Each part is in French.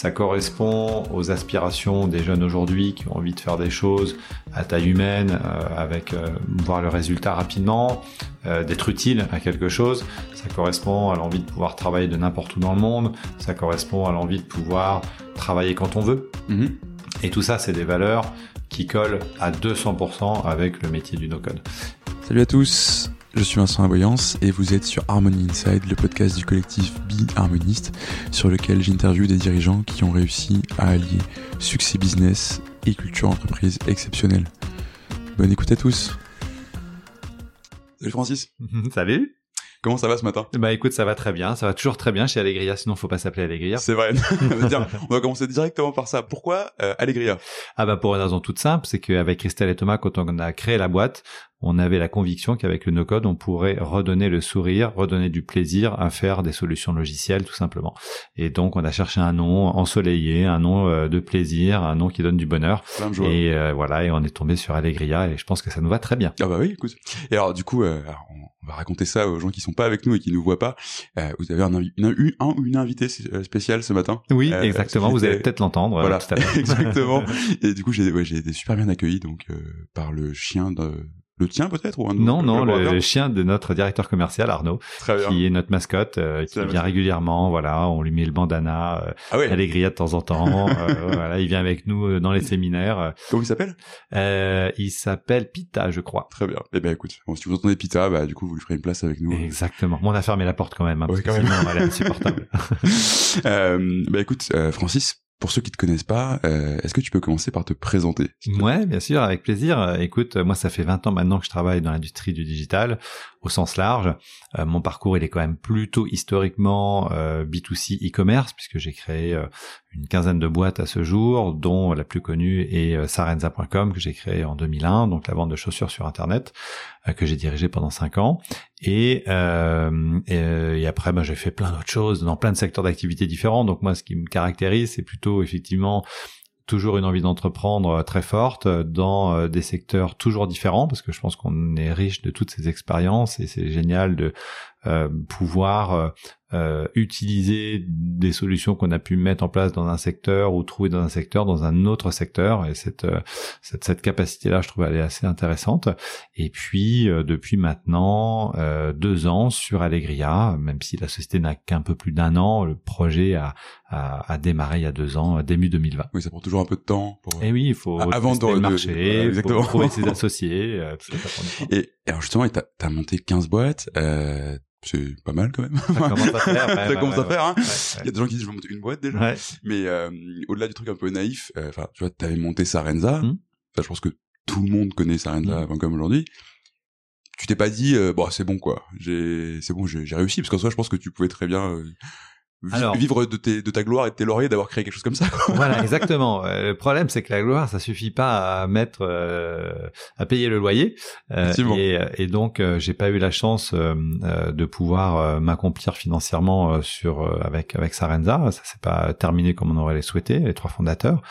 Ça correspond aux aspirations des jeunes aujourd'hui qui ont envie de faire des choses à taille humaine, euh, avec euh, voir le résultat rapidement, euh, d'être utile à quelque chose. Ça correspond à l'envie de pouvoir travailler de n'importe où dans le monde. Ça correspond à l'envie de pouvoir travailler quand on veut. Mhm. Et tout ça, c'est des valeurs qui collent à 200% avec le métier du no-code. Salut à tous, je suis Vincent Aboyance et vous êtes sur Harmony Inside, le podcast du collectif Be Harmoniste, sur lequel j'interviewe des dirigeants qui ont réussi à allier succès business et culture entreprise exceptionnelle. Bonne écoute à tous. Salut Francis, Salut comment ça va ce matin? Bah écoute, ça va très bien, ça va toujours très bien chez Allegria, sinon faut pas s'appeler Allegria. C'est vrai. Tiens, on va commencer directement par ça. Pourquoi euh, Allegria? Ah bah pour une raison toute simple, c'est qu'avec Christelle et Thomas, quand on a créé la boîte, on avait la conviction qu'avec le no-code, on pourrait redonner le sourire, redonner du plaisir à faire des solutions logicielles, tout simplement. Et donc, on a cherché un nom ensoleillé, un nom euh, de plaisir, un nom qui donne du bonheur. Plein de. Et euh, voilà, et on est tombé sur Allegria, et je pense que ça nous va très bien. Ah bah oui, écoute. Et alors du coup, euh, alors, on va raconter ça aux gens qui sont pas avec nous et qui nous voient pas. Euh, vous avez un, une, une- un une invitée euh, spéciale ce matin? Oui, Euh, exactement. Vous allez peut-être l'entendre. Voilà, tout à exactement. Et du coup, j'ai ouais, été super bien accueilli donc euh, par le chien de le tien peut-être ou un Non, non, le chien de notre directeur commercial Arnaud, Très bien. qui est notre mascotte, euh, qui vient mascotte. régulièrement. Voilà, on lui met le bandana, euh, Ah ouais. Allegria de temps en temps. euh, voilà, il vient avec nous euh, dans les séminaires. Comment il s'appelle? Euh, il s'appelle Pita, je crois. Très bien. Eh ben écoute, bon, si vous entendez Pita, bah du coup vous lui ferez une place avec nous. Exactement. Bon, on a fermé la porte quand même, hein, parce Ouais, que quand même. sinon elle est insupportable. euh, bah écoute, euh, Francis, pour ceux qui te connaissent pas, euh, est-ce que tu peux commencer par te présenter Ouais, bien sûr, avec plaisir. Euh, Écoute, euh, moi, ça fait 20 ans maintenant que je travaille dans l'industrie du digital au sens large. Euh, mon parcours, il est quand même plutôt historiquement euh, B2C e-commerce, puisque j'ai créé euh, une quinzaine de boîtes à ce jour, dont la plus connue est Sarenza.com, que j'ai créé en 2001, donc la vente de chaussures sur Internet, que j'ai dirigé pendant 5 ans. Et, euh, euh, après, ben, j'ai fait plein d'autres choses dans plein de secteurs d'activité différents. Donc moi, ce qui me caractérise, c'est plutôt effectivement toujours une envie d'entreprendre euh, très forte euh, dans euh, des secteurs toujours différents parce que je pense qu'on est riche de toutes ces expériences et c'est génial de euh, pouvoir euh, utiliser des solutions qu'on a pu mettre en place dans un secteur ou trouver dans un secteur dans un autre secteur et cette euh, cette, cette capacité là je trouve elle est assez intéressante et puis euh, depuis maintenant euh, deux ans sur Allegria même si la société n'a qu'un peu plus d'un an le projet a, a, a démarré il y a deux ans euh, début 2020 Oui, ça prend toujours un peu de temps. Pour... et oui, il faut avant de- le de- marché, exactement. faut trouver ses associés, tout ça, ça. Et, et alors justement, et t'as as monté 15 boîtes. Euh, c'est pas mal quand même. Ça commence à faire, ouais, Ça commence ouais, à faire. Hein. Il y a des gens qui disent je vais monter une boîte déjà. ouais. Mais euh, au-delà du truc un peu naïf, euh, enfin, tu vois, t'avais monté Sarenza. Mm. Ça, je pense que tout le monde connaît Sarenza.com aujourd'hui. Tu t'es pas dit, euh, bon, c'est bon quoi, j'ai, c'est bon, j'ai réussi, parce qu'en soi, je pense que tu pouvais très bien euh, Alors- vivre de, tes, de ta gloire et de tes lauriers d'avoir créé quelque chose comme ça. Voilà, exactement. Euh, le problème, c'est que la gloire, ça suffit pas à mettre, euh, à payer le loyer. Euh, Effectivement. et, et donc, euh, j'ai pas eu la chance euh, euh, de pouvoir euh, m'accomplir financièrement euh, sur euh, avec avec Sarenza. Ça s'est pas terminé comme on aurait les souhaité, les trois fondateurs.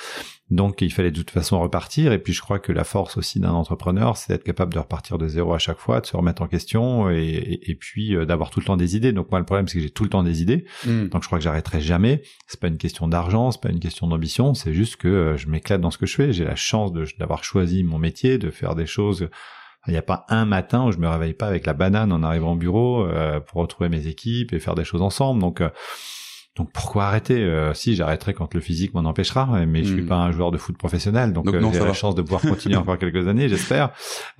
Donc, il fallait de toute façon repartir. Et puis, je crois que la force aussi d'un entrepreneur, c'est d'être capable de repartir de zéro à chaque fois, de se remettre en question, et, et, et puis euh, d'avoir tout le temps des idées. Donc, moi, le problème, c'est que j'ai tout le temps des idées. Donc je crois que j'arrêterai jamais. C'est pas une question d'argent, c'est pas une question d'ambition, c'est juste que euh, je m'éclate dans ce que je fais. J'ai la chance de- d'avoir choisi mon métier, de faire des choses. Il n'y a pas un matin où je me réveille pas avec la banane en arrivant au bureau euh, pour retrouver mes équipes et faire des choses ensemble. Donc euh, donc pourquoi arrêter? Euh, Si j'arrêterai quand le physique m'en empêchera, mais je suis Mm. pas un joueur de foot professionnel, donc, Donc euh, j'ai la va. chance de pouvoir continuer encore quelques années, j'espère.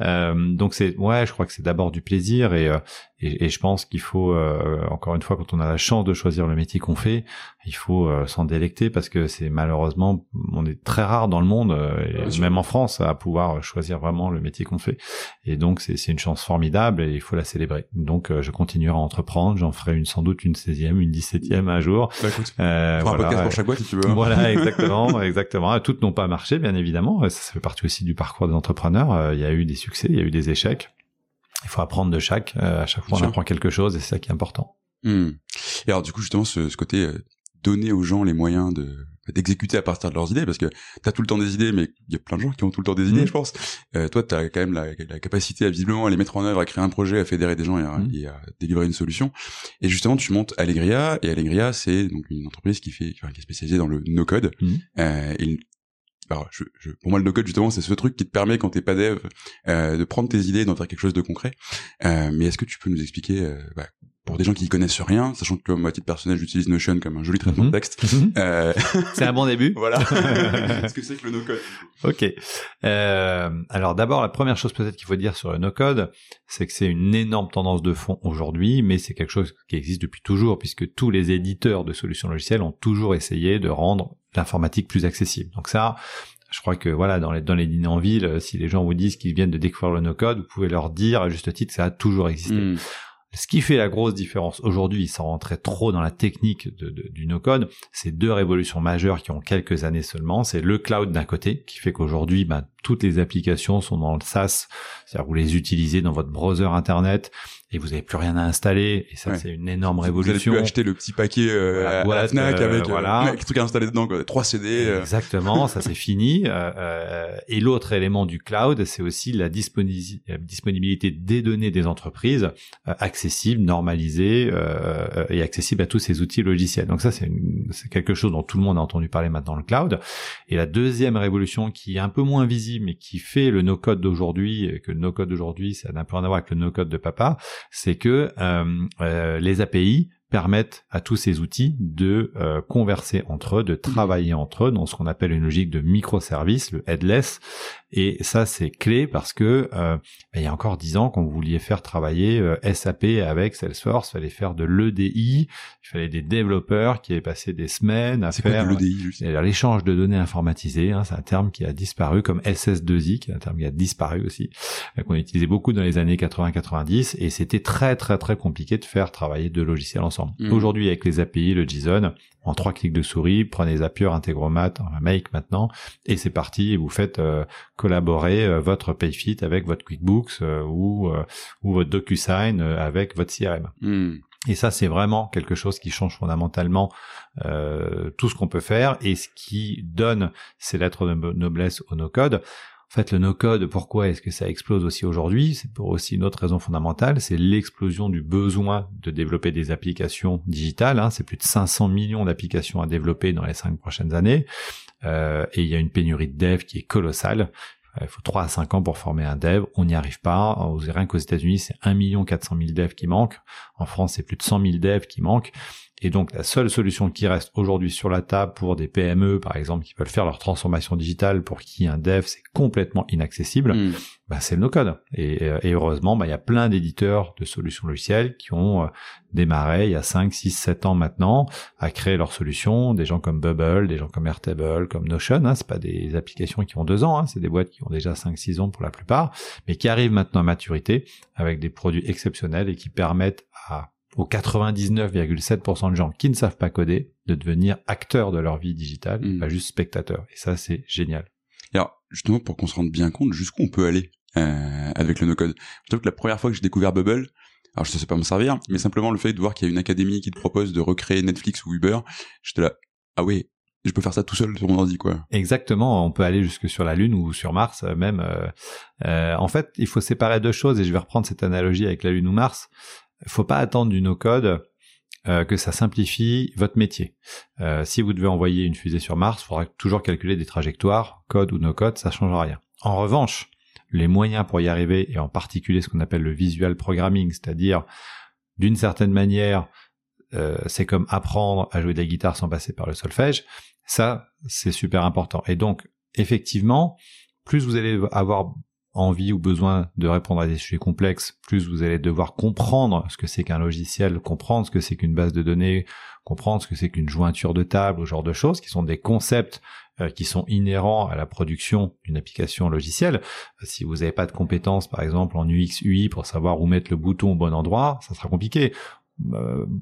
Euh, donc c'est ouais, je crois que c'est d'abord du plaisir et, euh, et et je pense qu'il faut euh, encore une fois quand on a la chance de choisir le métier qu'on fait, il faut euh, s'en délecter parce que c'est malheureusement on est très rare dans le monde euh, et même en France à pouvoir choisir vraiment le métier qu'on fait. Et donc c'est une chance formidable et il faut la célébrer. Donc euh, je continuerai à entreprendre, j'en ferai une sans doute une 16e, une 17e un jour. Bah écoute, Euh, fera un voilà, podcast pour chaque boîte si tu veux. Voilà, exactement, exactement. Toutes n'ont pas marché, bien évidemment. Ça, ça fait partie aussi du parcours des entrepreneurs. Euh, Il y a eu des succès, il y a eu des échecs. Il faut apprendre de chaque. Euh, à chaque fois, on apprend quelque chose et c'est ça qui est important. Hmm. Et alors du coup justement ce, ce côté euh, donner aux gens les moyens de d'exécuter à partir de leurs idées parce que t'as tout le temps des idées mais il y a plein de gens qui ont tout le temps des idées mm. je pense euh, toi t'as quand même la, la, capacité à visiblement à les mettre en œuvre à créer un projet à fédérer des gens et à, mm. et à délivrer une solution et justement tu montes Allegria et Allegria c'est donc une entreprise qui fait qui est spécialisée dans le no code mm. euh, et alors, je, je, pour moi, le no-code, justement, c'est ce truc qui te permet, quand t'es pas dev, euh, de prendre tes idées et d'en faire quelque chose de concret. Euh, mais est-ce que tu peux nous expliquer euh, bah, pour des gens qui connaissent rien, sachant que moi, à titre personnel, j'utilise Notion comme un joli traitement de mhm. texte. Mhm. Euh... c'est un bon début. voilà. Qu'est-ce que c'est que le no-code? Ok. Euh, alors d'abord, la première chose peut-être qu'il faut dire sur le no-code, c'est que c'est une énorme tendance de fond aujourd'hui, mais c'est quelque chose qui existe depuis toujours, puisque tous les éditeurs de solutions logicielles ont toujours essayé de rendre l'informatique plus accessible. Donc ça, je crois que voilà, dans les, dans les dîners en ville, si les gens vous disent qu'ils viennent de découvrir le no-code, vous pouvez leur dire à juste titre que ça a toujours existé. Hmm. Ce qui fait la grosse différence aujourd'hui, sans rentrer trop dans la technique de, du no-code, c'est deux révolutions majeures qui ont quelques années seulement. C'est le cloud d'un côté, qui fait qu'aujourd'hui, bah, toutes les applications sont dans le SaaS, c'est-à-dire vous les utilisez dans votre browser internet et vous n'avez plus rien à installer et ça c'est une énorme révolution. Vous allez acheter le petit paquet euh, à la Fnac euh, avec euh, voilà. truc à installer dedans, quoi. trois CD. Euh. Exactement, ça c'est fini. et l'autre élément du cloud, c'est aussi la, disponibilité des données des entreprises accessibles, normalisées et accessibles à tous ces outils logiciels. Donc ça c'est quelque chose dont tout le monde a entendu parler maintenant le cloud. Et la deuxième révolution qui est un peu moins visible mais qui fait le no-code d'aujourd'hui, que le no-code d'aujourd'hui ça n'a plus rien à voir avec le no-code de papa, c'est que euh, euh, les API permettent à tous ces outils de euh, converser entre eux, de travailler entre eux dans ce qu'on appelle une logique de microservice, le headless. Et ça, c'est clé parce que euh, il y a encore dix ans, quand vous vouliez faire travailler euh, SAP avec Salesforce, il fallait faire de l'EDI, il fallait des développeurs qui avaient passé des semaines à faire l'échange de données informatisées. Hein, c'est un terme qui a disparu, comme SS2I, qui est un terme qui a disparu aussi, qu'on utilisait beaucoup dans les années 80-90, et c'était très très très compliqué de faire travailler deux logiciels ensemble. Mm. Aujourd'hui, avec les API, le JSON, en trois clics de souris, prenez Zapier, Integromat, Make maintenant, et c'est parti. Et vous faites euh, collaborer euh, votre PayFit avec votre QuickBooks euh, ou ou votre DocuSign avec votre CRM. Mm. Et ça, c'est vraiment quelque chose qui change fondamentalement tout ce qu'on peut faire et ce qui donne ces lettres de noblesse au no-code. En fait, le no-code, pourquoi est-ce que ça explose aussi aujourd'hui? C'est pour aussi une autre raison fondamentale, c'est l'explosion du besoin de développer des applications digitales. Hein. C'est plus de 500 millions d'applications à développer dans les cinq prochaines années. Euh, et il y a une pénurie de dev qui est colossale. Il faut 3 à 5 ans pour former un dev. On n'y arrive pas. Rien qu'aux États-Unis, c'est 1 400 000 devs qui manquent. En France, c'est plus de 100 000 devs qui manquent. Et donc la seule solution qui reste aujourd'hui sur la table pour des PME, par exemple, qui veulent faire leur transformation digitale, pour qui un dev c'est complètement inaccessible, hmm. bah, c'est le no-code. Et, euh, heureusement, bah, il y a plein d'éditeurs de solutions logicielles qui ont euh, démarré il y a 5, 6, 7 ans maintenant à créer leurs solutions. Des gens comme Bubble, des gens comme Airtable, comme Notion. Hein, c'est pas des applications qui ont deux ans, hein, c'est des boîtes qui ont déjà 5, 6 ans pour la plupart, mais qui arrivent maintenant à maturité avec des produits exceptionnels et qui permettent à aux 99,7% de gens qui ne savent pas coder de devenir acteurs de leur vie digitale, mm. pas juste spectateurs. Et ça, c'est génial. alors, justement, pour qu'on se rende bien compte jusqu'où on peut aller euh, avec le no-code? Je trouve que la première fois que j'ai découvert Bubble, alors je ne sais pas m'en servir, mais simplement le fait de voir qu'il y a une académie qui te propose de recréer Netflix ou Uber, j'étais là, ah oui, je peux faire ça tout seul sur mon ordi quoi. Exactement, on peut aller jusque sur la Lune ou sur Mars euh, même. Euh, euh, en fait, il faut séparer deux choses et je vais reprendre cette analogie avec la Lune ou Mars faut pas attendre du no-code euh, que ça simplifie votre métier. Euh, si vous devez envoyer une fusée sur Mars, il faudra toujours calculer des trajectoires, code ou no-code, ça change rien. En revanche, les moyens pour y arriver, et en particulier ce qu'on appelle le visual programming, c'est-à-dire d'une certaine manière, euh, c'est comme apprendre à jouer de la guitare sans passer par le solfège, ça, c'est super important. Et donc, effectivement, plus vous allez avoir envie ou besoin de répondre à des sujets complexes, plus vous allez devoir comprendre ce que c'est qu'un logiciel, comprendre ce que c'est qu'une base de données, comprendre ce que c'est qu'une jointure de table, ce genre de choses, qui sont des concepts euh, qui sont inhérents à la production d'une application logicielle. Si vous n'avez pas de compétences, par exemple, en UX, UI, pour savoir où mettre le bouton au bon endroit, ça sera compliqué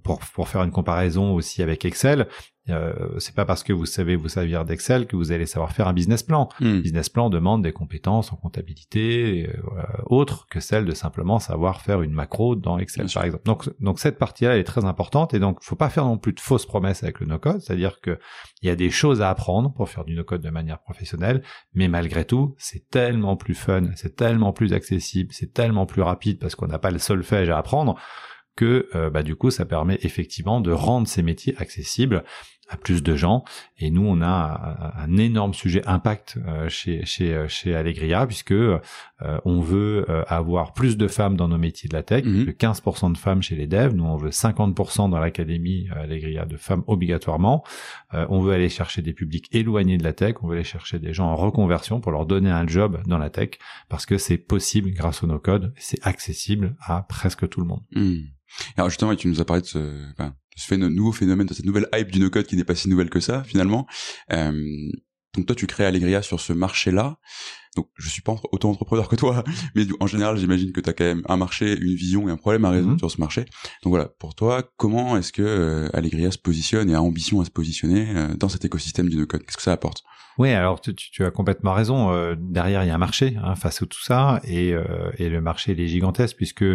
pour, pour faire une comparaison aussi avec Excel, euh, c'est pas parce que vous savez vous servir d'Excel que vous allez savoir faire un business plan. Hmm. Business plan demande des compétences en comptabilité euh, autres que celles de simplement savoir faire une macro dans Excel Bien sûr. par exemple. Donc donc cette partie-là est très importante et donc faut pas faire non plus de fausses promesses avec le no-code, c'est-à-dire que il y a des choses à apprendre pour faire du no-code de manière professionnelle, mais malgré tout, c'est tellement plus fun, c'est tellement plus accessible, c'est tellement plus rapide parce qu'on n'a pas le solfège à apprendre que euh, bah, du coup ça permet effectivement de rendre ces métiers accessibles à plus de gens et nous on a un, énorme sujet impact euh, chez chez euh, chez Allegria puisque euh, on veut euh, avoir plus de femmes dans nos métiers de la tech, que 15% de femmes chez les devs, nous on veut 50% dans l'académie Allegria de femmes obligatoirement. Euh, on veut aller chercher des publics éloignés de la tech, on veut aller chercher des gens en reconversion pour leur donner un job dans la tech parce que c'est possible grâce au no-code, c'est accessible à presque tout le monde. Hmm. Alors justement, tu nous as parlé de ce, enfin, ce nouveau phénomène, de cette nouvelle hype du no-code qui n'est pas si nouvelle que ça finalement. Euh, donc toi, tu crées Allegria sur ce marché-là. Donc je suis pas autant entrepreneur que toi, mais en général, j'imagine que tu as quand même un marché, une vision et un problème à résoudre Mhm. sur ce marché. Donc voilà, pour toi, comment est-ce que euh, Allegria se positionne et a ambition à se positionner euh, dans cet écosystème du no-code? Qu'est-ce que ça apporte? Oui, alors tu, tu- tu as complètement raison. euh, derrière, il y a un marché hein, face à tout ça, et, euh, et le marché il est gigantesque puisque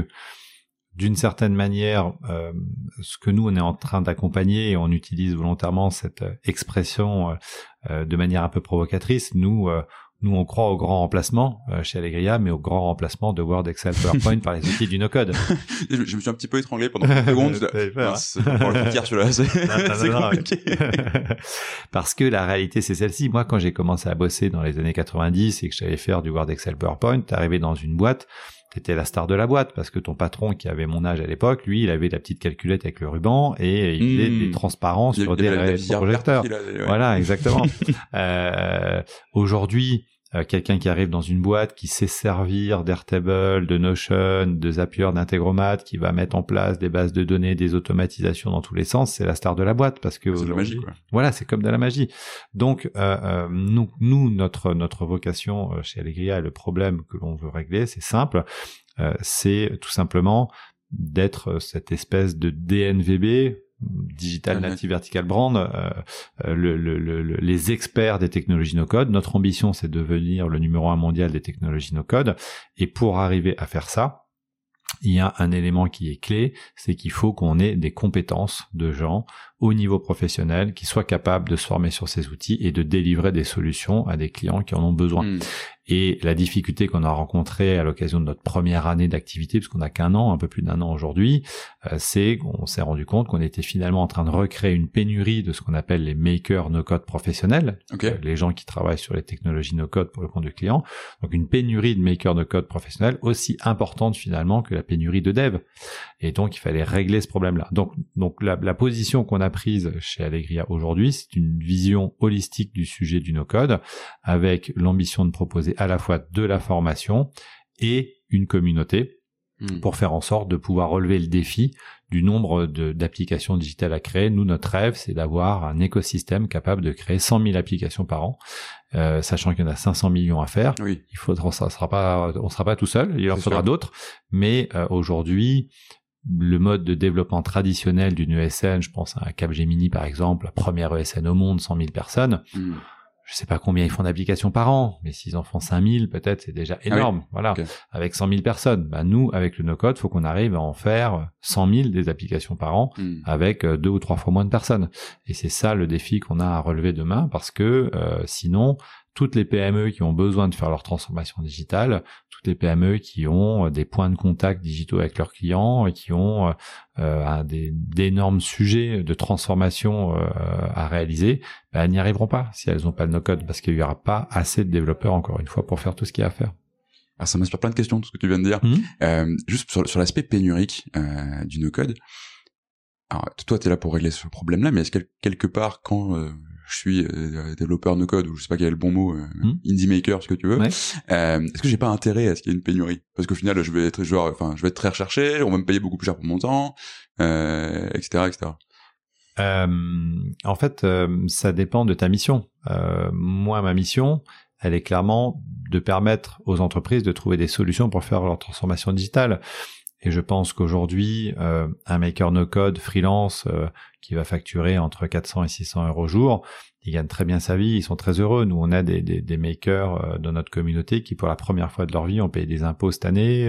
d'une certaine manière, euh, ce que nous on est en train d'accompagner, et on utilise volontairement cette euh, expression euh, euh, de manière un peu provocatrice. Nous, euh, nous on croit au grand remplacement euh, chez Allegria, mais au grand remplacement de Word, Excel, PowerPoint par les outils du no-code. je, me suis un petit peu étranglé pendant une seconde. T'avais peur, hein c'est compliqué. Parce que la réalité, c'est celle-ci. Moi, quand j'ai commencé à bosser dans les années 90 et que j'allais faire du Word, Excel, PowerPoint, t'arrivais dans une boîte, t'étais la star de la boîte parce que ton patron qui avait mon âge à l'époque, lui, il avait la petite calculette avec le ruban et il faisait Hmm. des transparents sur des visière projecteurs. là, ouais. Voilà, exactement. Euh, Aujourd'hui, euh, quelqu'un qui arrive dans une boîte, qui sait servir d'Airtable, de Notion, de Zapier, d'Integromat, qui va mettre en place des bases de données, des automatisations dans tous les sens, c'est la star de la boîte parce que C'est de la aujourd'hui- magie, quoi. voilà, c'est comme de la magie. Donc, euh, euh, nous, nous, notre notre vocation euh, chez Allegria et le problème que l'on veut régler, c'est simple, euh, c'est tout simplement d'être cette espèce de DNVB Digital Ouais, Native Vertical Brand, euh, euh, le- le- le- le- les experts des technologies no-code. Notre ambition, c'est de devenir le numéro un mondial des technologies no-code. Et pour arriver à faire ça, il y a un élément qui est clé, c'est qu'il faut qu'on ait des compétences de gens au niveau professionnel qui soient capables de se former sur ces outils et de délivrer des solutions à des clients qui en ont besoin. Hmm. Et la difficulté qu'on a rencontrée à l'occasion de notre première année d'activité, parce qu'on n'a qu'un an, un peu plus d'un an aujourd'hui, euh, c'est qu'on s'est rendu compte qu'on était finalement en train de recréer une pénurie de ce qu'on appelle les makers no-code professionnels, Ok. euh, les gens qui travaillent sur les technologies no-code pour le compte du client. Donc une pénurie de makers no-code professionnels aussi importante finalement que la pénurie de dev. Et donc il fallait régler ce problème-là. Donc, donc la, la position qu'on a prise chez Allegria aujourd'hui, c'est une vision holistique du sujet du no-code, avec l'ambition de proposer à la fois de la formation et une communauté Hmm. pour faire en sorte de pouvoir relever le défi du nombre d'applications digitales à créer. Nous, notre rêve, c'est d'avoir un écosystème capable de créer 100 000 applications par an, euh, sachant qu'il y en a 500 millions à faire. Oui. Il faudra, ça sera pas, on sera pas tout seul. Il en C'est faudra d'autres. Mais euh, aujourd'hui, le mode de développement traditionnel d'une ESN, je pense à Capgemini par exemple, la première ESN au monde, 100 000 personnes. Hmm. Je sais pas combien ils font d'applications par an, mais s'ils en font 5000, peut-être, c'est déjà énorme. Voilà. Avec 100 000 personnes. Bah, nous, avec le no-code, faut qu'on arrive à en faire 100 000 des applications par an Hmm. avec euh, deux ou trois fois moins de personnes. Et c'est ça le défi qu'on a à relever demain parce que euh, sinon, toutes les PME qui ont besoin de faire leur transformation digitale, toutes les PME qui ont euh, des points de contact digitaux avec leurs clients et qui ont euh, euh, d'énormes sujets de transformation euh, à réaliser, bah, elles n'y arriveront pas si elles n'ont pas le no-code parce qu'il n'y aura pas assez de développeurs encore une fois pour faire tout ce qu'il y a à faire. Ah, ça m'inspire plein de questions, tout ce que tu viens de dire. Mhm. Euh, juste sur, sur l'aspect pénurique euh, du no-code. Alors, toi, tu es là pour régler ce problème-là, mais est-ce que quelque part, quand euh, je suis euh, développeur no-code, ou je sais pas quel est le bon mot, euh, Mhm. indie maker, ce que tu veux, Ouais. euh, est-ce que j'ai pas intérêt à ce qu'il y ait une pénurie? Parce qu'au final, je vais être genre, enfin, je vais être très recherché, on va me payer beaucoup plus cher pour mon temps, etc., etc. Euh, en fait, euh, ça dépend de ta mission. Euh, moi, ma mission, elle est clairement de permettre aux entreprises de trouver des solutions pour faire leur transformation digitale. Et je pense qu'aujourd'hui, un maker no code freelance qui va facturer entre 400 et 600 euros au jour, il gagne très bien sa vie, ils sont très heureux. Nous, on a des, des, des makers euh, dans notre communauté qui, pour la première fois de leur vie, ont payé des impôts cette année,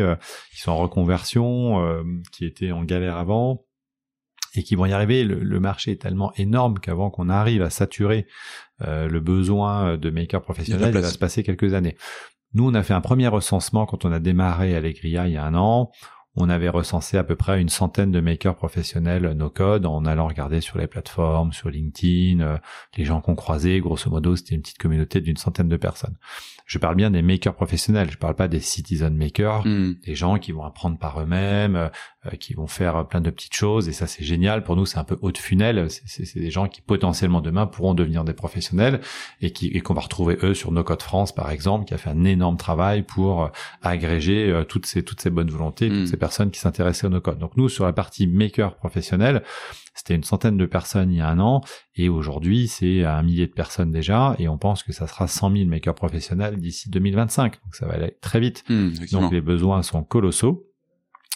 qui sont en reconversion, qui étaient en galère avant et qui vont y arriver. Le, marché est tellement énorme qu'avant qu'on arrive à saturer le besoin de makers professionnels, il va se passer quelques années. Nous, on a fait un premier recensement quand on a démarré Allegria il y a un an on avait recensé à peu près une centaine de makers professionnels no code en allant regarder sur les plateformes, sur LinkedIn, euh, les gens qu'on croisait, grosso modo, c'était une petite communauté d'une centaine de personnes. Je parle bien des makers professionnels, je parle pas des citizen makers, hmm. des gens qui vont apprendre par eux-mêmes, euh, qui vont faire plein de petites choses et ça c'est génial. Pour nous, c'est un peu haut de funnel, c'est des gens qui potentiellement demain pourront devenir des professionnels et qui qu'on va retrouver eux sur No Code France par exemple, qui a fait un énorme travail pour euh, agréger toutes ces toutes ces bonnes volontés, toutes hmm. ces personnes qui s'intéressaient au no-code. Donc nous, sur la partie maker professionnel, c'était une centaine de personnes il y a un an, et aujourd'hui, c'est un millier de personnes déjà, et on pense que ça sera 100 000 makers professionnels d'ici 2025. Donc ça va aller très vite. Hmm, Donc les besoins sont colossaux.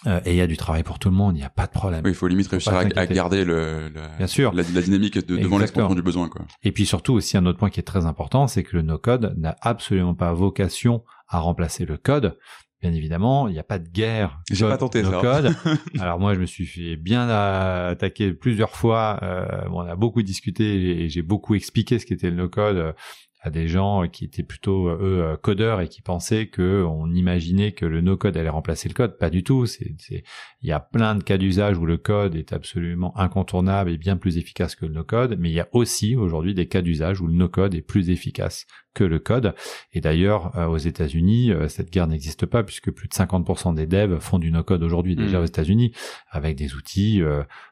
Euh, et il y a du travail pour tout le monde, il n'y a pas de problème. Oui, il faut limite réussir à, garder le, Bien sûr. La, dynamique de, devant l'expansion du besoin. Quoi. Et puis surtout aussi un autre point qui est très important, c'est que le no-code n'a absolument pas vocation à remplacer le code, Bien évidemment, il n'y a pas de guerre. J'ai pas tenté ça. Code. Alors moi, je me suis fait bien attaquer plusieurs fois. Euh, on a beaucoup discuté et j'ai beaucoup expliqué ce qu'était le no-code à des gens qui étaient plutôt eux euh, codeurs et qui pensaient que on imaginait que le no-code allait remplacer le code. Pas du tout. C'est, il y a plein de cas d'usage où le code est absolument incontournable et bien plus efficace que le no-code, mais il y a aussi aujourd'hui des cas d'usage où le no-code est plus efficace que le code. Et d'ailleurs, euh, aux États-Unis, euh, cette guerre n'existe pas puisque plus de 50% des devs font du no-code aujourd'hui déjà mmh. aux États-Unis avec des outils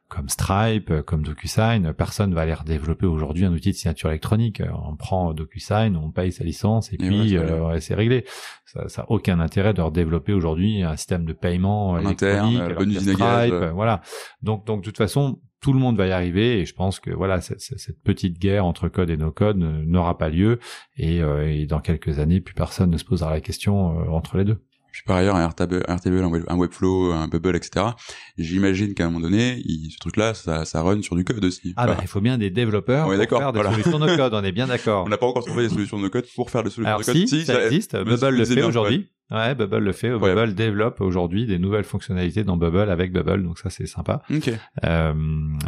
comme Stripe, comme DocuSign, personne va aller développer aujourd'hui un outil de signature électronique. On prend DocuSign, on paye sa licence et, puis euh, c'est réglé. Ça, ça a aucun intérêt de redévelopper aujourd'hui un système de paiement en électronique, interne, Stripe, euh. voilà. Donc, donc de toute façon, tout le monde va y arriver et je pense que voilà cette, cette petite guerre entre code et no code n'aura pas lieu et, euh, et, dans quelques années plus personne ne se posera la question euh, entre les deux puis par ailleurs un Airtable, un, Webflow, un Bubble, etc. J'imagine qu'à un moment donné, ce truc-là, ça, ça run sur du code aussi. Ah bah, il faut bien des développeurs pour faire des solutions no code. On est bien d'accord. On n'a pas encore trouvé des solutions no code pour faire des solutions Alors no code. Si, ça, existe. Bubble le fait aujourd'hui. Ouais. Bubble le fait. Bubble développe aujourd'hui des nouvelles fonctionnalités dans Bubble avec Bubble, donc ça c'est sympa. Okay. Euh,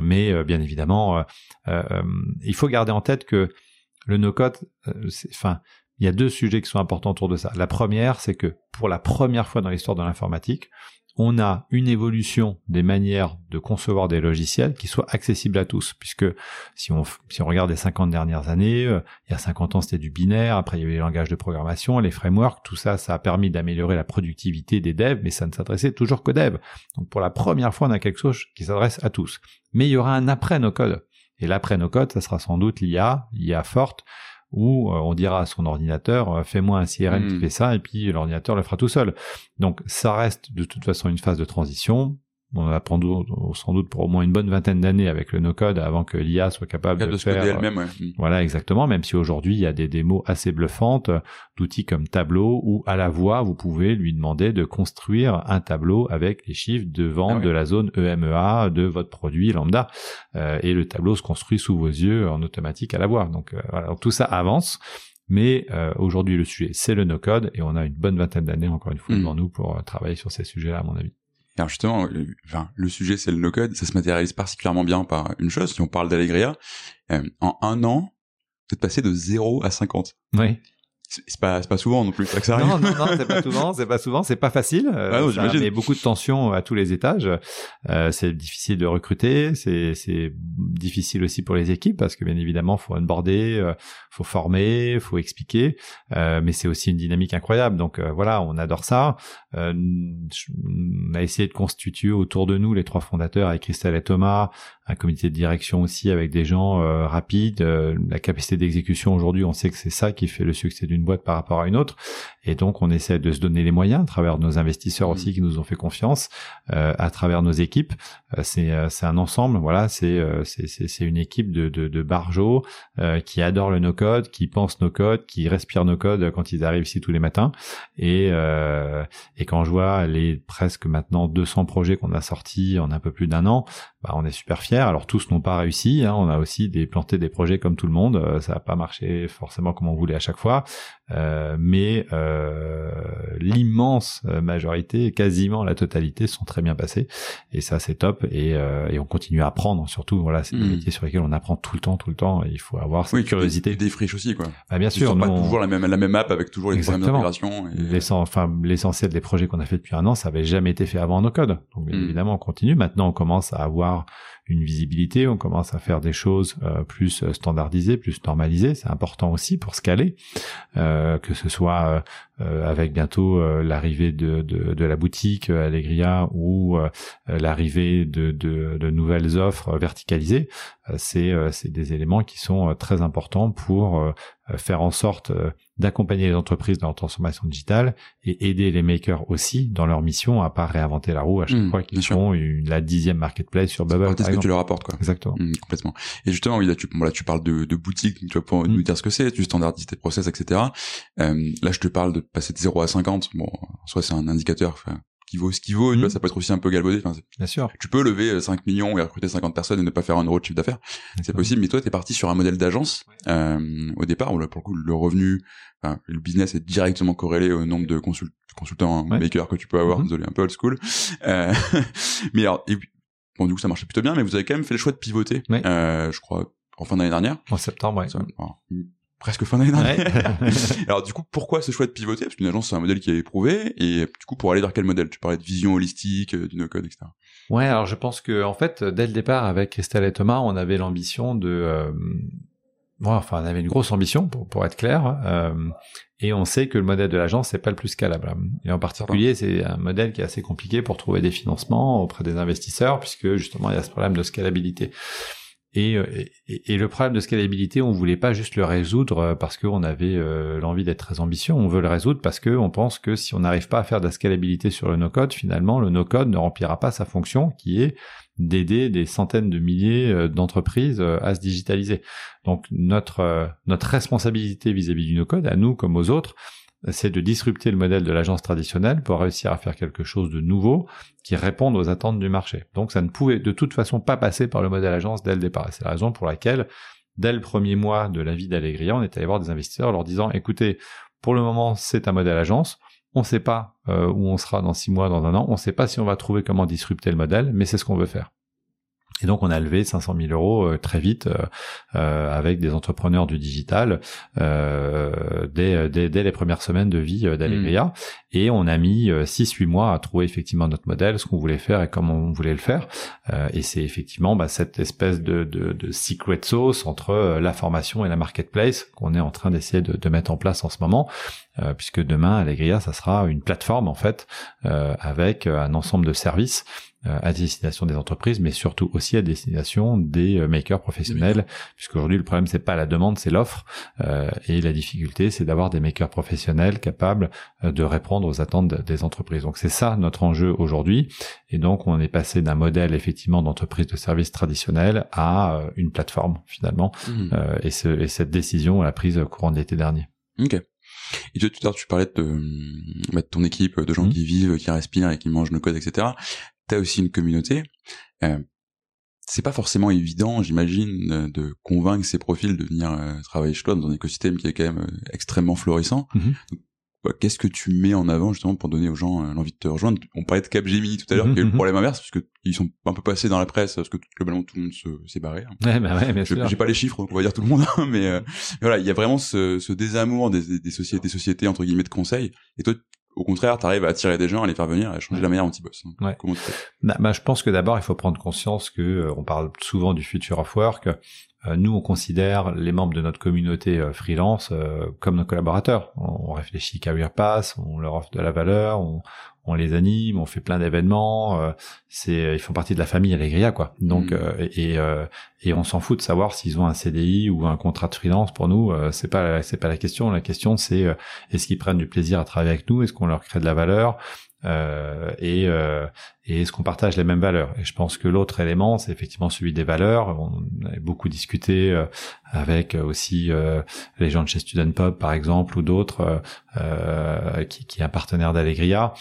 mais euh, bien évidemment, euh, il faut garder en tête que le no-code, enfin, il y a deux sujets qui sont importants autour de ça. La première, c'est que pour la première fois dans l'histoire de l'informatique, on a une évolution des manières de concevoir des logiciels qui soient accessibles à tous. Puisque si on, si on regarde les 50 dernières années, euh, il y a 50 ans c'était du binaire, après il y avait les langages de programmation, les frameworks, tout ça, ça a permis d'améliorer la productivité des devs, mais ça ne s'adressait toujours qu'aux devs. Donc pour la première fois, on a quelque chose qui s'adresse à tous. Mais il y aura un après nos codes. Et l'après nos codes, ça sera sans doute l'IA, l'IA forte, où euh, on dira à son ordinateur euh, fais-moi un CRM qui hmm. fait ça et puis l'ordinateur le fera tout seul. Donc ça reste de toute façon une phase de transition on va prendre sans doute pour au moins une bonne vingtaine d'années avec le no-code avant que l'IA soit capable de, faire. elle-même, ouais. Voilà, exactement. Même si aujourd'hui il y a des démos assez bluffantes d'outils comme Tableau où à la voix vous pouvez lui demander de construire un tableau avec les chiffres de vente ah de la zone EMEA de votre produit lambda euh, et le tableau se construit sous vos yeux en automatique à la voix. Donc euh, voilà, tout ça avance. Mais euh, aujourd'hui, le sujet, c'est le no-code, et on a une bonne vingtaine d'années, encore une fois, mm. devant nous pour travailler sur ces sujets-là, à mon avis. Alors justement, le, enfin, le sujet c'est le no-code, ça se matérialise particulièrement bien par une chose, si on parle d'Allegria, euh, en un an, vous êtes passé de 0 à 50. Oui c'est pas c'est pas souvent non plus ça que ça arrive. Non non non c'est pas souvent c'est pas souvent c'est pas facile. Euh, ah ça met beaucoup de tension à tous les étages. Euh, c'est difficile de recruter, c'est c'est difficile aussi pour les équipes parce que bien évidemment faut onboarder, euh, faut former, faut expliquer, euh, mais c'est aussi une dynamique incroyable. Donc euh, voilà on adore ça. on a essayé de constituer autour de nous les trois fondateurs avec Christelle et Thomas un comité de direction aussi avec des gens rapides, la capacité d'exécution aujourd'hui, on sait que c'est ça qui fait le succès d'une boîte par rapport à une autre, et donc on essaie de se donner les moyens à travers nos investisseurs aussi qui nous ont fait confiance, à travers nos équipes. c'est c'est un ensemble, voilà, c'est c'est c'est une équipe de de, de barjots qui adore le no-code, qui pense nos codes, qui respire nos codes quand ils arrivent ici tous les matins, et et quand je vois les presque maintenant 200 projets qu'on a sortis en un peu plus d'un an, bah, on est super fiers. Alors tous n'ont pas réussi, hein. on a aussi des planté des projets comme tout le monde, euh, ça n'a pas marché forcément comme on voulait à chaque fois, euh, mais euh, l'immense majorité, quasiment la totalité, sont très bien passés et ça c'est top et, et, on continue à apprendre surtout. Voilà, c'est des hmm. métiers sur lesquels on apprend tout le temps, tout le temps. Et il faut avoir cette curiosité. Des, friches aussi quoi. Bah, bien sûr, pas toujours la même la même app avec toujours les problèmes d'intégration. Enfin l'essentiel des projets qu'on a fait depuis un an, ça avait jamais été fait avant nos codes. Donc hmm. évidemment on continue. Maintenant on commence à avoir une visibilité, on commence à faire des choses euh, plus euh, standardisées, plus normalisées. C'est important aussi pour scaler, euh, que ce soit avec bientôt l'arrivée de, de, de, la boutique Allegria ou l'arrivée de, de, nouvelles offres verticalisées. C'est c'est des éléments qui sont très importants pour faire en sorte d'accompagner les entreprises dans leur transformation digitale et aider les makers aussi dans leur mission à pas réinventer la roue à chaque mmh, fois qu'ils font une, la dixième marketplace sur Bubble. C'est ce que tu leur apportes, quoi. Exactement. Mmh, complètement. Et justement, oui, là, tu, tu parles de, de boutique, tu vas pouvoir nous mmh. dire ce que c'est, tu standardises tes process, etc. Euh, là, je te parle de passer de 0 à 50. Bon, soit c'est un indicateur, qui vaut ce qui vaut, mmh. ça peut être aussi un peu galvaudé. Enfin, Bien sûr. Tu peux lever 5 millions et recruter 50 personnes et ne pas faire un euro de chiffre d'affaires. C'est possible, mais toi, tu es parti sur un modèle d'agence euh, au départ, où là, pour le coup, le revenu, enfin, le business est directement corrélé au nombre de consultants makers que tu peux avoir. Mmh. Désolé, un peu old school. Euh, mais alors, et bon, du coup, ça marchait plutôt bien, mais vous avez quand même fait le choix de pivoter, euh, je crois, en fin d'année dernière. En septembre, ouais presque fin d'année dernière. Alors du coup, pourquoi ce choix de pivoter? Parce qu'une agence, c'est un modèle qui est éprouvé. Et du coup, pour aller vers quel modèle? Tu parlais de vision holistique, euh, du no-code, etc. Ouais, alors je pense que en fait, dès le départ, avec Christelle et Thomas, on avait l'ambition de... Euh... enfin, on avait une grosse ambition, pour, pour être clair. Euh... Et on sait que le modèle de l'agence, c'est pas le plus scalable. Et en particulier, c'est un modèle qui est assez compliqué pour trouver des financements auprès des investisseurs, puisque justement, il y a ce problème de scalabilité. Euh, et, et, le problème de scalabilité, on voulait pas juste le résoudre euh, parce qu'on avait euh, l'envie d'être très ambitieux. On veut le résoudre parce que on pense que si on n'arrive pas à faire de la scalabilité sur le no-code, finalement, le no-code ne remplira pas sa fonction qui est d'aider des centaines de milliers d'entreprises à se digitaliser. Donc notre notre responsabilité vis-à-vis du no-code, à nous comme aux autres, c'est de disrupter le modèle de l'agence traditionnelle pour réussir à faire quelque chose de nouveau qui réponde aux attentes du marché. Donc ça ne pouvait de toute façon pas passer par le modèle agence dès le départ. C'est la raison pour laquelle, dès le premier mois de la vie d'Allegria, on est allé voir des investisseurs leur disant, écoutez, pour le moment c'est un modèle agence, on ne sait pas euh, où on sera dans six mois, dans un an, on ne sait pas si on va trouver comment disrupter le modèle, mais c'est ce qu'on veut faire. Et donc on a levé 500 000 euros euh, très vite euh, euh, avec des entrepreneurs du digital dès, dès, les premières semaines de vie d'Allegria. Mmh. Et on a mis 6-8 mois à trouver effectivement notre modèle, ce qu'on voulait faire et comment on voulait le faire. et c'est effectivement bah, cette espèce de, de, de, secret sauce entre la formation et la marketplace qu'on est en train d'essayer de, de, mettre en place en ce moment. puisque demain, Allegria, ça sera une plateforme en fait avec un ensemble de services euh, à destination des entreprises, mais surtout aussi à destination des euh, makers professionnels, puisqu'aujourd'hui le problème c'est pas la demande, c'est l'offre, euh, et la difficulté c'est d'avoir des makers professionnels capables de répondre aux attentes des entreprises. Donc c'est ça notre enjeu aujourd'hui, et donc on est passé d'un modèle effectivement d'entreprise de services traditionnelle à une plateforme finalement, mmh. et, ce, et, cette décision on l'a prise courant de l'été dernier. Ok. Et tout à l'heure, tu parlais de, de, ton équipe, de gens mmh. qui vivent, qui respirent et qui mangent nos codes, etc t'as aussi une communauté. Euh, c'est pas forcément évident, j'imagine, euh, de convaincre ces profils de venir euh, travailler chez toi dans un écosystème qui est quand même euh, extrêmement florissant. Mhm. Bah, qu'est-ce que tu mets en avant justement pour donner aux gens l'envie de te rejoindre? On parlait de Capgemini tout à l'heure, qui a eu le mhm. problème inverse parce que ils sont un peu passés dans la presse parce que globalement tout le monde se s'est barré. Hein. Ouais, bah ouais, J'ai pas les chiffres, donc on va dire tout le monde, mais voilà, il y a vraiment ce, ce désamour des, des, sociétés, des sociétés entre guillemets de conseil. Et toi, au contraire, tu arrives à attirer des gens, à les faire venir, à changer la manière dont ils bossent. Ouais. Comment bah, bah, je pense que d'abord, il faut prendre conscience que euh, on parle souvent du future of work. Euh, nous, on considère les membres de notre communauté euh, freelance comme nos collaborateurs. On, réfléchit Career Pass, on leur offre de la valeur, on, on les anime, on fait plein d'événements. Euh, c'est, ils font partie de la famille Allegria, quoi. Donc, mm. et et on s'en fout de savoir s'ils ont un CDI ou un contrat de freelance. Pour nous, c'est pas c'est pas la question. La question, c'est est-ce qu'ils prennent du plaisir à travailler avec nous? Est-ce qu'on leur crée de la valeur? Euh, et, euh, est-ce qu'on partage les mêmes valeurs? Et je pense que l'autre élément, c'est effectivement celui des valeurs. On a beaucoup discuté euh, avec aussi euh, les gens de chez Student Pub, par exemple, ou d'autres, euh, qui, qui est un partenaire d'Allegria.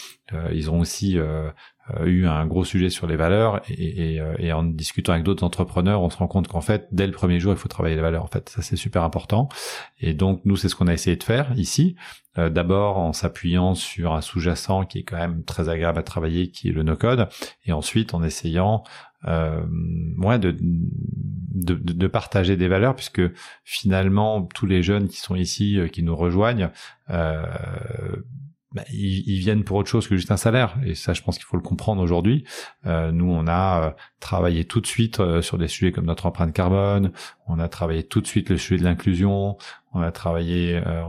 ils ont aussi eu un gros sujet sur les valeurs et, et, et en discutant avec d'autres entrepreneurs, on se rend compte qu'en fait, dès le premier jour, il faut travailler les valeurs. En fait, ça c'est super important. Et donc nous, c'est ce qu'on a essayé de faire ici. Euh, d'abord en s'appuyant sur un sous-jacent qui est quand même très agréable à travailler, qui est le no-code, et ensuite en essayant euh, de, de, de, partager des valeurs, puisque finalement tous les jeunes qui sont ici, euh, qui nous rejoignent, euh, bah, ils, viennent pour autre chose que juste un salaire. Et ça, je pense qu'il faut le comprendre aujourd'hui. Euh, nous, on a travaillé tout de suite sur des sujets comme notre empreinte carbone. On a travaillé tout de suite le sujet de l'inclusion. On a travaillé euh,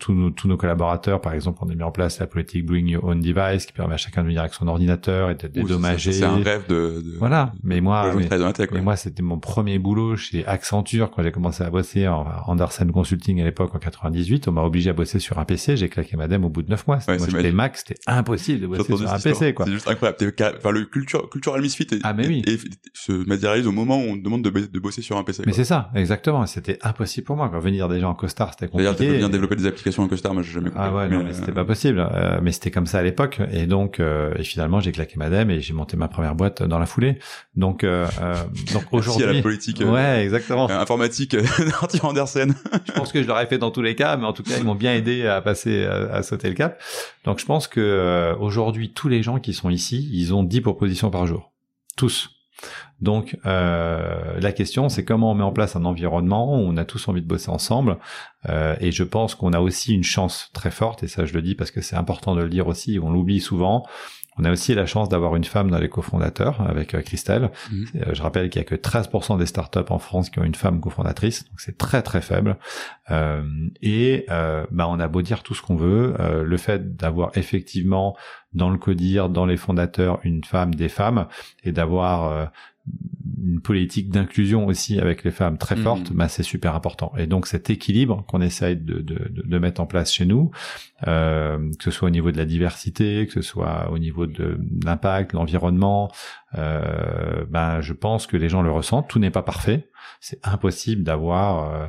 tous, nos, tous nos collaborateurs, par exemple, on a mis en place la politique Bring Your Own Device qui permet à chacun de venir avec son ordinateur et d'être dédommagé. C'est un rêve de, de voilà. Mais moi, mais, moi, c'était mon premier boulot chez Accenture quand j'ai commencé à bosser en Andersen Consulting à l'époque en 98. On m'a obligé à bosser sur un PC. J'ai claqué madame au bout de neuf mois. moi, j'étais Mac, c'était impossible de bosser sur un PC. C'est juste incroyable. Enfin, le culture, cultural misfit ah, mais oui. et, se matérialise au moment où on demande de, de bosser sur un PC. Mais c'est ça, exactement. C'était impossible pour moi. Quand venir des gens en costard, c'était compliqué. D'ailleurs, tu bien développer des applications en costard, moi j'ai jamais compris. Ah ouais, non, mais c'était pas possible. Euh, mais c'était comme ça à l'époque. Et donc, euh, et finalement, j'ai claqué madame et j'ai monté ma première boîte dans la foulée. Donc, euh, euh donc aujourd'hui. à la politique. ouais, exactement. informatique d'Arthur Andersen. je pense que je l'aurais fait dans tous les cas, mais en tout cas, ils m'ont bien aidé à passer, à, à, sauter le cap. Donc, je pense que aujourd'hui, tous les gens qui sont ici, ils ont 10 propositions par jour. Tous. Donc euh, la question, c'est comment on met en place un environnement où on a tous envie de bosser ensemble. Euh, et je pense qu'on a aussi une chance très forte, et ça je le dis parce que c'est important de le dire aussi, on l'oublie souvent. On a aussi la chance d'avoir une femme dans les cofondateurs avec euh, Christelle. Mhm. Euh, je rappelle qu'il y a que 13% des startups en France qui ont une femme cofondatrice, donc c'est très très faible. Euh, et bah on a beau dire tout ce qu'on veut, le fait d'avoir effectivement dans le codir, dans les fondateurs, une femme, des femmes, et d'avoir une politique d'inclusion aussi avec les femmes très forte, mmh. bah, c'est super important. Et donc cet équilibre qu'on essaye de, de, de, mettre en place chez nous, euh, que ce soit au niveau de la diversité, que ce soit au niveau de l'impact, l'environnement, euh, ben je pense que les gens le ressentent. Tout n'est pas parfait. C'est impossible d'avoir euh,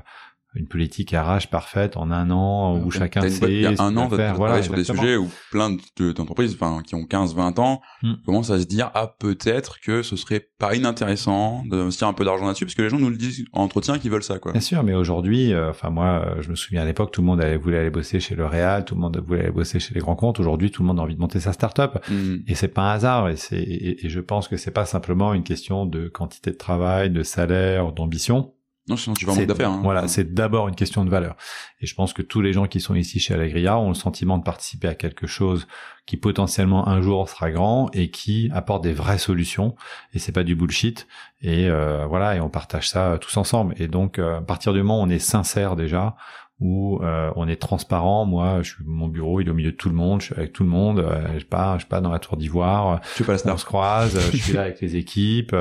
une politique RH parfaite en un an où chacun sait il y a un an faire voilà sur des sujets où plein d'entreprises enfin qui ont 15 20 ans hmm. commencent à se dire ah peut-être que ce serait pas inintéressant d'investir un peu d'argent là-dessus parce que les gens nous le disent en entretien qu'ils veulent ça quoi. Bien sûr mais aujourd'hui euh, enfin moi euh, je me souviens à l'époque tout le monde voulait aller bosser chez L'Oréal, tout le monde voulait aller bosser chez les grands comptes aujourd'hui tout le monde a envie de monter sa start-up hmm. et c'est pas un hasard et c'est et, et je pense que c'est pas simplement une question de quantité de travail, de salaire, d'ambition non, sinon tu vas en d'affaires. Hein. Voilà, c'est d'abord une question de valeur. Et je pense que tous les gens qui sont ici chez Allegria ont le sentiment de participer à quelque chose qui potentiellement un jour sera grand et qui apporte des vraies solutions. Et c'est pas du bullshit. Et euh, voilà, et on partage ça tous ensemble. Et donc, euh, à partir du moment où on est sincère déjà, où euh, on est transparent. Moi, je suis mon bureau, il est au milieu de tout le monde, je suis avec tout le monde. je suis pas, je suis pas dans la tour d'ivoire. Je suis pas on se croise, je suis là avec les équipes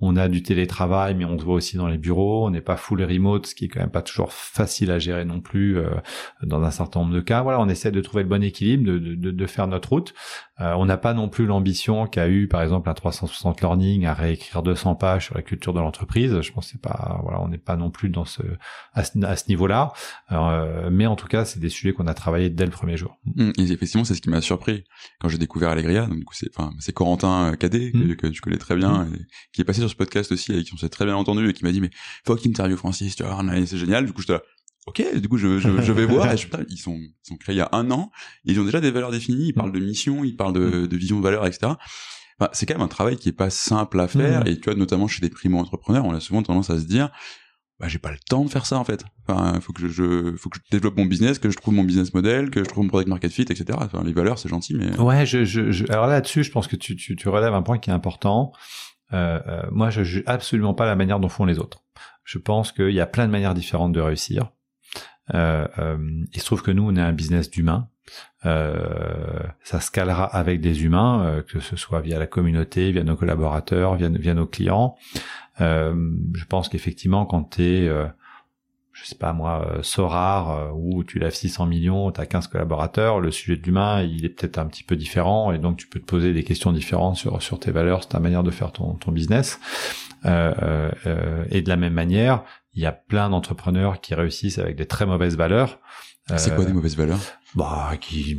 on a du télétravail, mais on se voit aussi dans les bureaux. On n'est pas full remote, ce qui est quand même pas toujours facile à gérer non plus euh, dans un certain nombre de cas. Voilà, on essaie de trouver le bon équilibre, de, de, de faire notre route. Euh, on n'a pas non plus l'ambition qu'a eu, par exemple, un 360 Learning à réécrire 200 pages sur la culture de l'entreprise. Je pense que c'est pas, voilà, on n'est pas non plus dans ce à ce, niveau-là. Euh, mais en tout cas, c'est des sujets qu'on a travaillé dès le premier jour. Mmh, effectivement, c'est ce qui m'a surpris quand j'ai découvert Allegria. Donc, c'est, enfin, c'est Corentin Cadet que, mmh. que, tu connais très bien, mmh. qui est passé ce podcast aussi avec qui on s'est très bien entendu et qui m'a dit mais faut qu'il interviewe Francis tu vois c'est génial du coup je te ok du coup je, je, je vais voir et je, ils sont ils sont créés il y a un an ils ont déjà des valeurs définies ils parlent de mission ils parlent de, mm. de vision de valeur etc enfin, c'est quand même un travail qui est pas simple à faire mm. et tu vois notamment chez des primo entrepreneurs on a souvent tendance à se dire bah j'ai pas le temps de faire ça en fait. Enfin, faut que je, je, faut que je développe mon business, que je trouve mon business model, que je trouve mon product market fit, etc. Enfin, les valeurs c'est gentil, mais ouais, je, je, je... alors là-dessus, je pense que tu, tu, tu relèves un point qui est important. Euh, euh, moi, je juge absolument pas la manière dont font les autres. Je pense qu'il y a plein de manières différentes de réussir. Euh, euh, il se trouve que nous, on est un business d'humains. Euh, ça scalera avec des humains, que ce soit via la communauté, via nos collaborateurs, via, via nos clients. Je pense qu'effectivement, quand tu es, je sais pas moi, Sorar, où tu lèves 600 millions, tu as 15 collaborateurs, le sujet de l'humain, il est peut-être un petit peu différent, et donc tu peux te poser des questions différentes sur, sur tes valeurs, sur ta manière de faire ton, ton business. et de la même manière, il y a plein d'entrepreneurs qui réussissent avec des très mauvaises valeurs. C'est quoi des mauvaises valeurs? Bah qui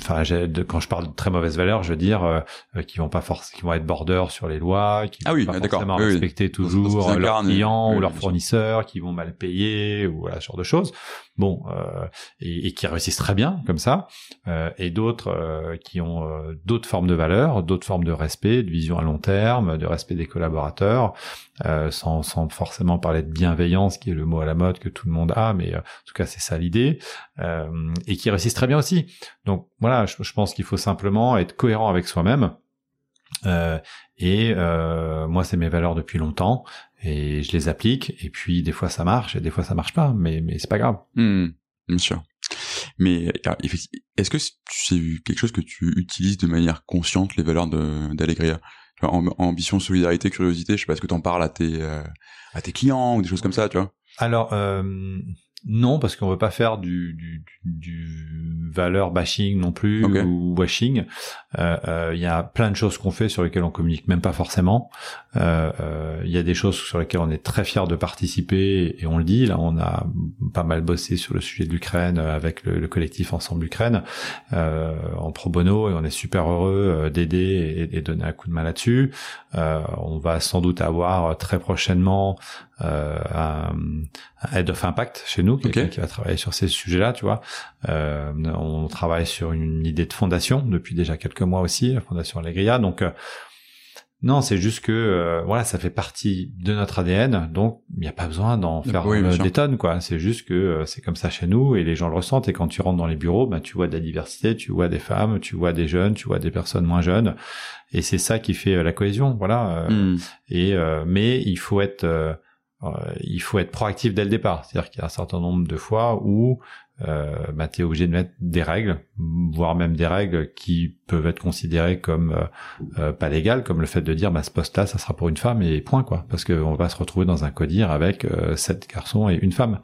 enfin quand je parle de très mauvaise valeur je veux dire euh, qui vont pas forcément qui vont être border sur les lois qui ah oui, vont pas forcément respecter toujours leurs clients ou leurs fournisseurs qui vont mal payer ou voilà ce genre de choses bon euh, et, et, qui réussissent très bien comme ça euh, et d'autres euh, qui ont d'autres formes de valeurs d'autres formes de respect de vision à long terme de respect des collaborateurs sans, sans forcément parler de bienveillance qui est le mot à la mode que tout le monde a mais en tout cas c'est ça l'idée et qui réussissent très bien aussi. Donc voilà, je, pense qu'il faut simplement être cohérent avec soi-même. Euh, et euh, moi, c'est mes valeurs depuis longtemps et je les applique. Et puis des fois ça marche et des fois ça marche pas, mais mais c'est pas grave. Mmh, bien sûr. Mais est-ce que c'est quelque chose que tu utilises de manière consciente les valeurs d'Allegria? Ambition, solidarité, curiosité, je sais pas, est-ce que tu en parles à tes euh, à tes clients ou des choses comme ça, tu vois? Alors euh, non, parce qu'on veut pas faire du, du, du valeur bashing non plus ou washing. Euh, euh, il y a plein de choses qu'on fait sur lesquelles on communique même pas forcément. Euh, il y a des choses sur lesquelles on est très fier de participer et on le dit. Là, on a pas mal bossé sur le sujet de l'Ukraine avec le, collectif Ensemble Ukraine en pro bono et on est super heureux d'aider et, et, donner un coup de main là-dessus. on va sans doute avoir très prochainement euh, un, head of impact chez nous, quelqu'un qui va travailler sur ces sujets-là, tu vois. Euh, on travaille sur une idée de fondation depuis déjà quelques mois aussi, la fondation Allegria. Donc euh, non, c'est juste que euh, voilà, ça fait partie de notre ADN, donc il n'y a pas besoin d'en faire des tonnes, quoi. C'est juste que c'est comme ça chez nous et les gens le ressentent. Et quand tu rentres dans les bureaux, bah, tu vois de la diversité, tu vois des femmes, tu vois des jeunes, tu vois des personnes moins jeunes, et c'est ça qui fait la cohésion, voilà. Hmm. Et mais il faut être euh, il faut être proactif dès le départ. C'est-à-dire qu'il y a un certain nombre de fois où euh, bah, tu es obligé de mettre des règles, voire même des règles qui peuvent être considérées comme euh, euh pas légales, comme le fait de dire bah, ce poste-là, ça sera pour une femme et point quoi, parce qu'on va se retrouver dans un codir avec euh, sept garçons et une femme.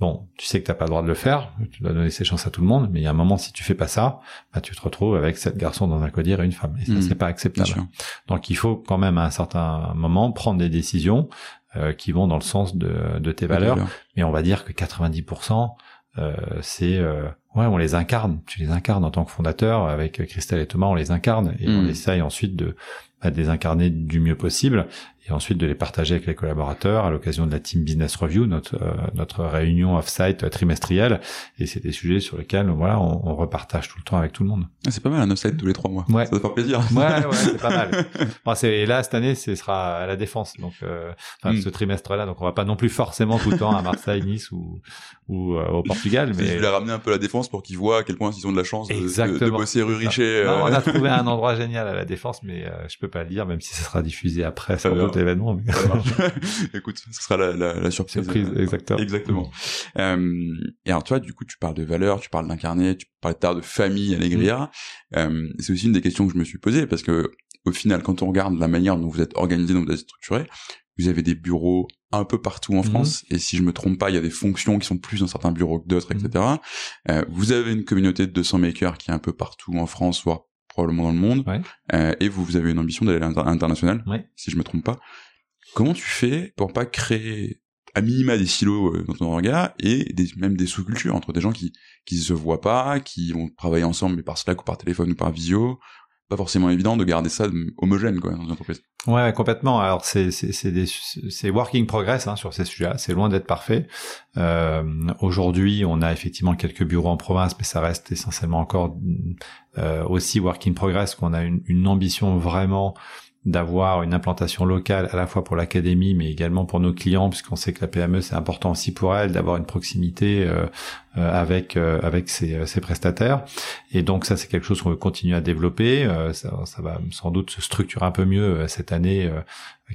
Bon, tu sais que t'as pas le droit de le faire, tu dois donner ses chances à tout le monde, mais il y a un moment si tu fais pas ça, bah, tu te retrouves avec sept garçons dans un codir et une femme, et ça mmh. c'est pas acceptable. Donc il faut quand même à un certain moment prendre des décisions euh, qui vont dans le sens de, de tes valeurs. Mais on va dire que 90%, euh, c'est euh, ouais, on les incarne. Tu les incarnes en tant que fondateur avec Christelle et Thomas, on les incarne et on hmm. essaye ensuite de, bah, de les incarner du mieux possible et ensuite de les partager avec les collaborateurs à l'occasion de la Team Business Review, notre euh, notre réunion off-site trimestrielle. Et c'est des sujets sur lesquels voilà, on, on, repartage tout le temps avec tout le monde. Ah, c'est pas mal un off-site tous les trois mois. Ouais. Ça doit faire plaisir. Ouais, ouais, c'est pas mal. Bon, c'est là cette année, ce sera à la défense, donc euh, enfin, mm. ce trimestre-là. Donc on va pas non plus forcément tout le temps à Marseille, Nice ou ou euh, au Portugal. Mais je voulais ramener un peu la défense pour qu'ils voient à quel point ils ont de la chance de, de, bosser rue. Non, on a trouvé un endroit génial à la défense, mais je peux pas le dire, même si ça sera diffusé après sur d'autres événements. Mais... Écoute, ce sera la, la, la surprise. surprise euh, exactement. Exactement. Euh, et alors toi, du coup, tu parles de valeurs, tu parles d'incarner, tu parles de famille, Allegria. Mm. Euh, c'est aussi une des questions que je me suis posée parce que au final, quand on regarde la manière dont vous êtes organisé, dont vous êtes structuré, vous avez des bureaux un peu partout en mm. France, et si je me trompe pas, il y a des fonctions qui sont plus dans certains bureaux que d'autres, etc. Mm. Euh, vous avez une communauté de 200 makers qui est un peu partout en France, voire probablement dans le monde, ouais. euh, et vous, vous avez une ambition d'aller à l'international, ouais. si je me trompe pas. Comment tu fais pour pas créer à minima des silos euh, dans ton regard et des, même des sous-cultures entre des gens qui qui se voient pas, qui vont travailler ensemble mais par Slack ou par téléphone ou par visio, pas forcément évident de garder ça homogène quoi dans une entreprise. Ouais, complètement. Alors c'est c'est working progress hein, sur ces sujets-là. C'est loin d'être parfait. Euh, Aujourd'hui, on a effectivement quelques bureaux en province, mais ça reste essentiellement encore euh, aussi working progress. Qu'on a une, une ambition vraiment d'avoir une implantation locale à la fois pour l'académie mais également pour nos clients puisqu'on sait que la PME c'est important aussi pour elle d'avoir une proximité euh, euh, avec euh, avec ses, ses, prestataires. Et donc ça c'est quelque chose qu'on veut continuer à développer. Ça, va sans doute se structurer un peu mieux cette année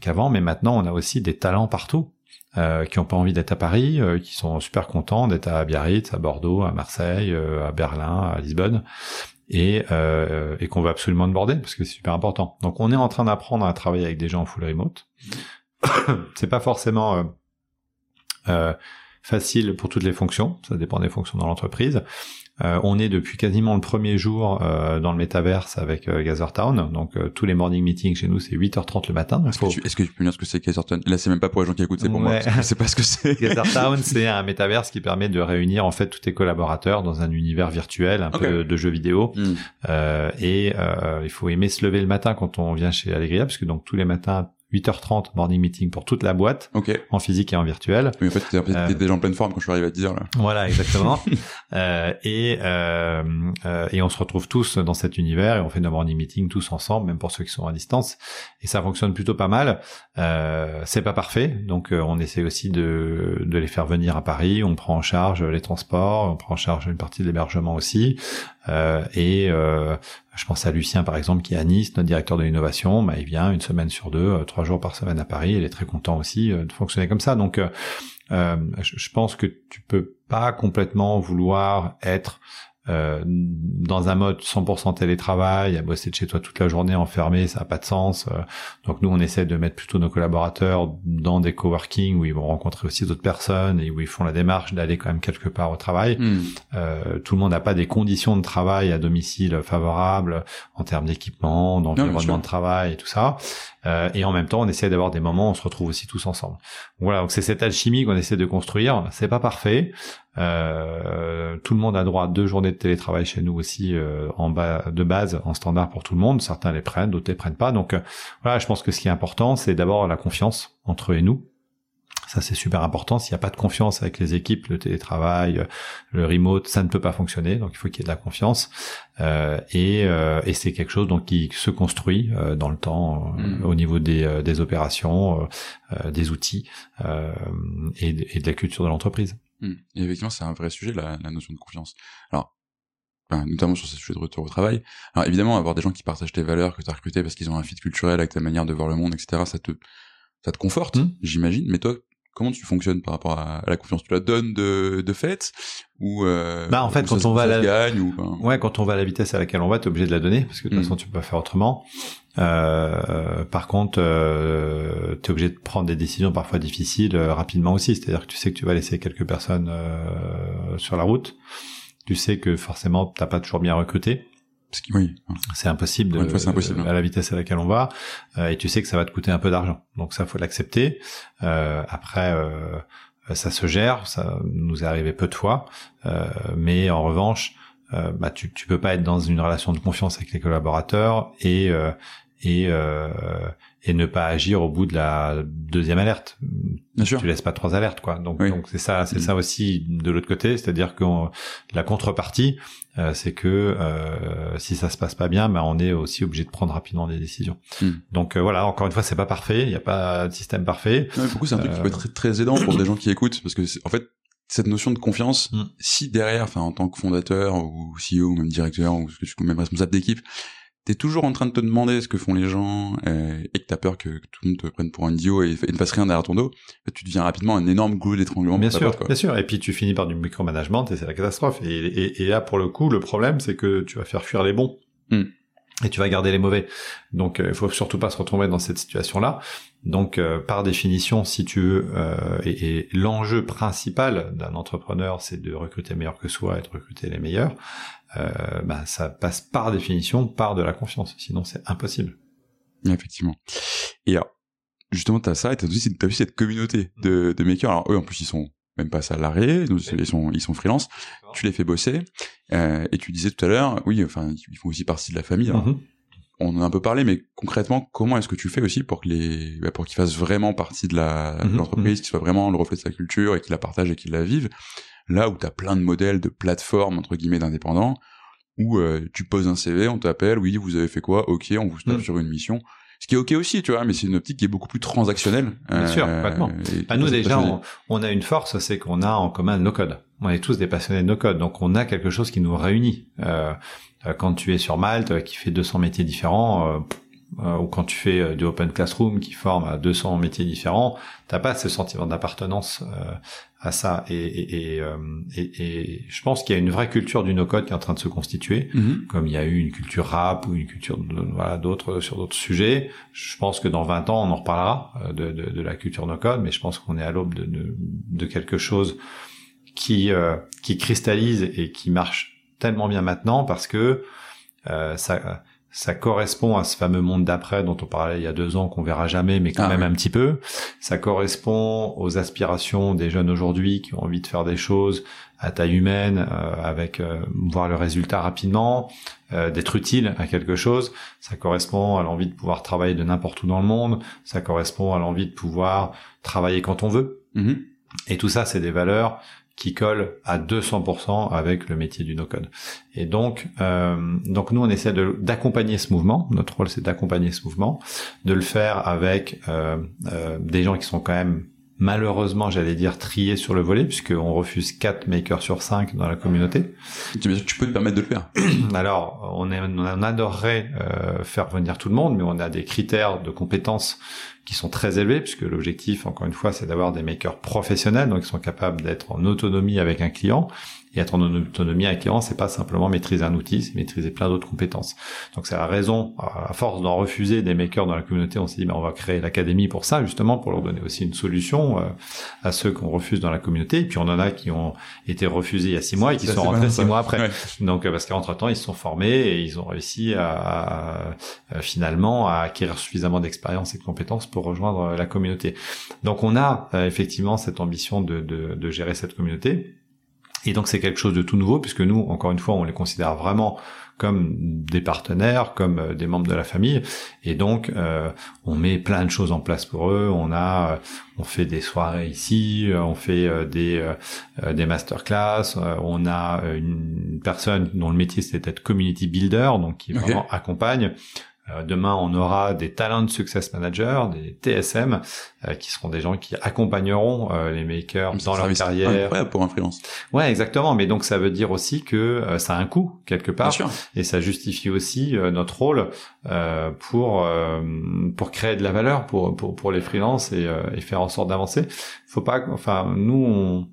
qu'avant. Mais maintenant on a aussi des talents partout euh, qui ont pas envie d'être à Paris, euh, qui sont super contents d'être à Biarritz, à Bordeaux, à Marseille, euh, à Berlin, à Lisbonne, et, et qu'on veut absolument border parce que c'est super important. Donc on est en train d'apprendre à travailler avec des gens en full remote. c'est pas forcément facile pour toutes les fonctions, ça dépend des fonctions dans l'entreprise. Euh, on est depuis quasiment le premier jour euh, dans le métaverse avec euh, Gathertown. Donc euh, tous les morning meetings chez nous, c'est 8h30 le matin. Est-ce, que, tu, est-ce que tu peux me dire ce que c'est Gathertown? Là, c'est même pas pour les gens qui écoutent, c'est pour moi. Je sais pas ce que c'est. Gathertown, c'est un métaverse qui permet de réunir en fait tous tes collaborateurs dans un univers virtuel, un peu de jeux vidéo. Hmm. et il faut aimer se lever le matin quand on vient chez Allegria, parce que donc tous les matins 8h30 morning meeting pour toute la boîte, en physique et en virtuel. Oui, en fait, t'es euh, déjà en pleine forme quand je suis arrivé à te dire là. Voilà, exactement. euh, et euh, euh, et on se retrouve tous dans cet univers et on fait nos morning meetings tous ensemble, même pour ceux qui sont à distance. Et ça fonctionne plutôt pas mal. Euh, c'est pas parfait, donc euh, on essaie aussi de de les faire venir à Paris. On prend en charge les transports, on prend en charge une partie de l'hébergement aussi. et je pense à Lucien par exemple qui est à Nice, notre directeur de l'innovation. Bah, il vient une semaine sur deux, euh, trois jours par semaine à Paris. Il est très content aussi euh, de fonctionner comme ça. Donc, euh, je pense que tu peux pas complètement vouloir être euh, dans un mode 100% télétravail, à bosser de chez toi toute la journée enfermé, ça n'a pas de sens. Euh. donc nous, on essaie de mettre plutôt nos collaborateurs dans des coworking où ils vont rencontrer aussi d'autres personnes et où ils font la démarche d'aller quand même quelque part au travail. Hmm. Euh, tout le monde n'a pas des conditions de travail à domicile favorables en termes d'équipement, d'environnement de travail et tout ça. Euh, et en même temps, on essaie d'avoir des moments où on se retrouve aussi tous ensemble. Voilà, donc c'est cette alchimie qu'on essaie de construire. C'est pas parfait. Euh, tout le monde a droit à deux journées de télétravail chez nous aussi euh, en bas de base en standard pour tout le monde. Certains les prennent, d'autres les prennent pas. Donc euh, voilà, je pense que ce qui est important, c'est d'abord la confiance entre eux et nous. Ça, c'est super important. S'il n'y a pas de confiance avec les équipes, le télétravail, le remote, ça ne peut pas fonctionner. Donc, il faut qu'il y ait de la confiance. Euh, et, euh, et c'est quelque chose donc qui se construit euh, dans le temps mm. au niveau des, des opérations, des outils et, et, de la culture de l'entreprise. Mm. Et effectivement, c'est un vrai sujet, la, la notion de confiance. Alors, notamment sur ces sujets de retour au travail. Alors évidemment, avoir des gens qui partagent tes valeurs, que tu as recruté parce qu'ils ont un fit culturel avec ta manière de voir le monde, etc., ça te, ça te conforte, mm. j'imagine. Mais toi, comment tu fonctionnes par rapport à, la confiance Tu la donnes de, de fait ou euh, bah en fait quand on va à la gagne, ou, ouais quand on va à la vitesse à laquelle on va t'es obligé de la donner parce que de toute hmm. façon tu peux pas faire autrement. Euh, par contre euh, t'es obligé de prendre des décisions parfois difficiles euh, rapidement aussi. C'est-à-dire que tu sais que tu vas laisser quelques personnes euh, sur la route. Tu sais que forcément t'as pas toujours bien recruté oui. C'est impossible, de, fois, impossible à la vitesse à laquelle on va, euh, et tu sais que ça va te coûter un peu d'argent. Donc ça, faut l'accepter. Euh, après, euh, ça se gère, ça nous est arrivé peu de fois, euh, mais en revanche, euh, bah, tu, tu peux pas être dans une relation de confiance avec les collaborateurs et et et ne pas agir au bout de la deuxième alerte. Bien sûr. Tu laisses pas trois alertes, quoi. Donc, donc c'est ça, c'est mm. ça aussi de l'autre côté, c'est-à-dire que la contrepartie, euh, c'est que euh, si ça se passe pas bien, bah, on est aussi obligé de prendre rapidement des décisions. Mm. Donc euh, voilà, encore une fois, c'est pas parfait, il n'y a pas de système parfait. Ouais, beaucoup, c'est un truc qui peut être très, très aidant pour des gens qui écoutent, parce que en fait, cette notion de confiance, mm. si derrière, enfin en tant que fondateur ou CEO ou même directeur ou même responsable d'équipe, t'es toujours en train de te demander ce que font les gens euh, et que t'as peur que, tout le monde te prenne pour un idiot et, ne fasse rien derrière ton dos, tu deviens rapidement un énorme goulot d'étranglement. Bien sûr, bien sûr. Et puis tu finis par du micromanagement et c'est la catastrophe. Et, et, là, pour le coup, le problème, c'est que tu vas faire fuir les bons. Hmm. Et tu vas garder les mauvais. Donc, il euh, faut surtout pas se retrouver dans cette situation-là. Donc, euh, par définition, si tu veux, et, et l'enjeu principal d'un entrepreneur, c'est de recruter meilleur que soi et de recruter les meilleurs. Euh, bah, ça passe par définition par de la confiance. Sinon, c'est impossible. Effectivement. Et alors, justement, t'as ça, et aussi, as cette communauté de, de makers. Alors, eux, en plus, ils sont même pas salariés, ils sont, ils sont freelance. Tu les fais bosser. Euh, et tu disais tout à l'heure, oui, enfin, ils font aussi partie de la famille. Mm-hmm. On en a un peu parlé, mais concrètement, comment est-ce que tu fais aussi pour que les, bah, pour qu'ils fassent vraiment partie de la, mm-hmm. l'entreprise, mm-hmm. qu'ils soient vraiment le reflet de sa culture et qu'ils la partagent et qu'ils la vivent? Là où tu as plein de modèles de plateformes, entre guillemets, d'indépendants, où euh, tu poses un CV, on t'appelle, oui, vous avez fait quoi? Ok, on vous stoppe mm. sur une mission. Ce qui est ok aussi, tu vois, mais c'est une optique qui est beaucoup plus transactionnelle. Bien sûr, euh, complètement. À nous déjà, on, a une force, c'est qu'on a en commun nos codes. On est tous des passionnés de nos codes, donc on a quelque chose qui nous réunit. Euh, quand tu es sur Malte, qui fait 200 métiers différents, euh, ou quand tu fais euh, du open classroom qui forme à 200 métiers différents, t'as pas ce sentiment d'appartenance euh, à ça. Et, et, et, et, je pense qu'il y a une vraie culture du no-code qui est en train de se constituer, Mhm. comme il y a eu une culture rap ou une culture de- voilà d'autres sur d'autres sujets. Je pense que dans 20 ans, on en reparlera euh, de, de, de la culture no-code, mais je pense qu'on est à l'aube de, de, de quelque chose qui euh, qui cristallise et qui marche tellement bien maintenant parce que euh, ça ça correspond à ce fameux monde d'après dont on parlait il y a deux ans qu'on verra jamais mais quand Ah même oui. un petit peu ça correspond aux aspirations des jeunes aujourd'hui qui ont envie de faire des choses à taille humaine euh, avec euh, voir le résultat rapidement euh, d'être utile à quelque chose ça correspond à l'envie de pouvoir travailler de n'importe où dans le monde ça correspond à l'envie de pouvoir travailler quand on veut Mhm. et tout ça, c'est des valeurs qui collent à 200% avec le métier du no-code. Et donc, euh, donc nous, on essaie d'accompagner ce mouvement. Notre rôle, c'est d'accompagner ce mouvement, de le faire avec euh, euh, des gens qui sont quand même malheureusement, j'allais dire, triés sur le volet, puisqu'on refuse 4 makers sur 5 dans la communauté. Tu peux te permettre de le faire? Alors, on, est, on adorerait euh, faire venir tout le monde, mais on a des critères de compétences qui sont très élevés, puisque l'objectif, encore une fois, c'est d'avoir des makers professionnels, donc ils sont capables d'être en autonomie avec un client. Et être en autonomie client, c'est pas simplement maîtriser un outil, c'est maîtriser plein d'autres compétences. Donc c'est la raison, à force d'en refuser des makers dans la communauté, on s'est dit, ben, on va créer l'académie pour ça, justement, pour leur donner aussi une solution euh, à ceux qu'on refuse dans la communauté. Et puis on en a qui ont été refusés il y a six mois et qui Ça, sont rentrés six mois après. Ouais. Donc euh, parce qu'entre temps ils se sont formés et ils ont réussi à, à- à, finalement à acquérir suffisamment d'expérience et de compétences pour rejoindre euh, la communauté. Donc on a euh, effectivement cette ambition de, de, de gérer cette communauté. Et donc c'est quelque chose de tout nouveau puisque nous, encore une fois, on les considère vraiment comme des partenaires, comme euh, des membres de la famille, et donc euh, on met plein de choses en place pour eux. On a, euh, on fait des soirées ici, euh, on fait des des masterclass. on a une personne dont le métier c'est d'être community builder, donc qui vraiment accompagne. Euh, demain, on aura des talent success managers, des TSM, euh, qui seront des gens qui accompagneront euh, les makers dans leur carrière. Incroyable pour un freelance. Ouais, exactement. Mais donc ça veut dire aussi que euh, ça a un coût quelque Bien part, sûr. et ça justifie aussi euh, notre rôle euh, pour euh, pour créer de la valeur pour pour, pour les freelances et, euh, et faire en sorte d'avancer. Faut pas, enfin nous on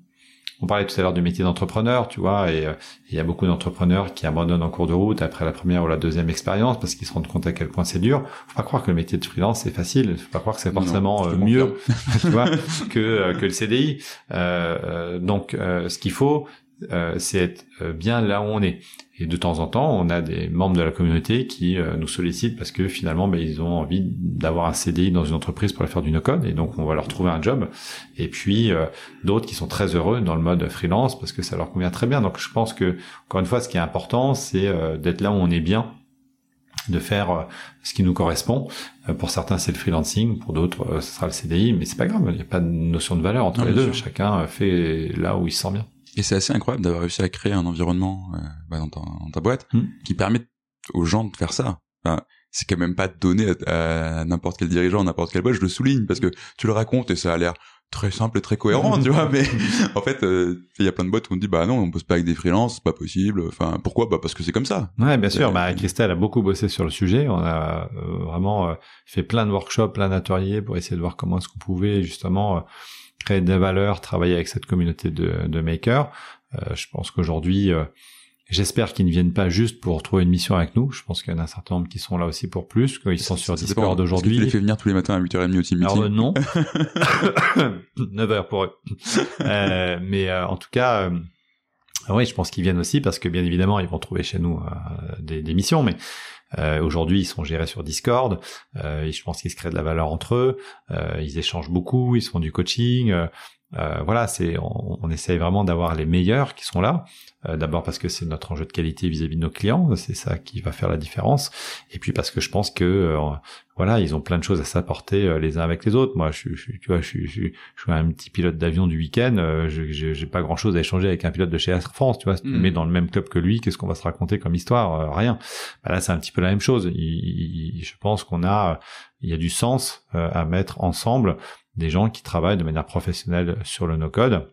on parlait tout à l'heure du métier d'entrepreneur, tu vois, et euh, il y a beaucoup d'entrepreneurs qui abandonnent en cours de route après la première ou la deuxième expérience parce qu'ils se rendent compte à quel point c'est dur. Faut pas croire que le métier de freelance c'est facile. Faut pas croire que c'est non, forcément euh, mieux, tu vois, que euh, que le CDI. Euh, euh, donc, euh, ce qu'il faut, euh, c'est être euh, bien là où on est. Et de temps en temps, on a des membres de la communauté qui euh, nous sollicitent parce que finalement, ben, ils ont envie d'avoir un CDI dans une entreprise pour leur faire du no-code, et donc on va leur trouver un job. Et puis euh, d'autres qui sont très heureux dans le mode freelance parce que ça leur convient très bien. Donc je pense que encore une fois, ce qui est important, c'est euh, d'être là où on est bien de faire euh, ce qui nous correspond. Euh, pour certains, c'est le freelancing, pour d'autres, euh, ce sera le CDI, mais c'est pas grave, il n'y a pas de notion de valeur entre Non, les deux. sûr. Chacun fait là où il se sent bien. Et c'est assez incroyable d'avoir réussi à créer un environnement euh, bah, dans, ta, dans ta boîte Hmm. qui permet aux gens de faire ça. Enfin, c'est quand même pas donné à, à n'importe quel dirigeant, n'importe quelle boîte. Je le souligne parce que tu le racontes et ça a l'air très simple et très cohérent, tu vois. Mais en fait, euh, il y a plein de boîtes où on dit bah non, on bosse pas avec des freelances, c'est pas possible. Enfin, pourquoi? Bah parce que c'est comme ça. Ouais, bien sûr. Euh, Bah, Christelle a beaucoup bossé sur le sujet. On a euh, vraiment euh, fait plein de workshops, plein d'ateliers pour essayer de voir comment est-ce qu'on pouvait justement créer des valeurs, travailler avec cette communauté de, de makers. Euh, je pense qu'aujourd'hui, euh, j'espère qu'ils ne viennent pas juste pour trouver une mission avec nous. Je pense qu'il y en a un certain nombre qui sont là aussi pour plus, qu'ils sont sur. Discord aujourd'hui. Tu les fais venir tous les matins à 8h30 au team Alors meeting. euh, non. 9 heures pour eux. Mais en tout cas, oui, je pense qu'ils viennent aussi parce que bien évidemment, ils vont trouver chez nous des, des missions, mais euh, aujourd'hui, ils sont gérés sur Discord. Euh, je pense qu'ils se créent de la valeur entre eux. Euh, ils échangent beaucoup, ils font du coaching. Euh, voilà, c'est on, on essaye vraiment d'avoir les meilleurs qui sont là. Euh, D'abord parce que c'est notre enjeu de qualité vis-à-vis de nos clients, c'est ça qui va faire la différence. Et puis parce que je pense que euh, voilà, ils ont plein de choses à s'apporter euh, les uns avec les autres. Moi, je, suis- je, tu vois, je, suis- je, suis- je suis un petit pilote d'avion du week-end. euh, je j'ai pas grand-chose à échanger avec un pilote de chez Air France. Tu vois, si tu le mets dans le même club que lui, qu'est-ce qu'on va se raconter comme histoire Euh, Rien. Bah là, c'est un petit peu la même chose. Il- il- je pense qu'on a, il y a du sens euh, à mettre ensemble des gens qui travaillent de manière professionnelle sur le no-code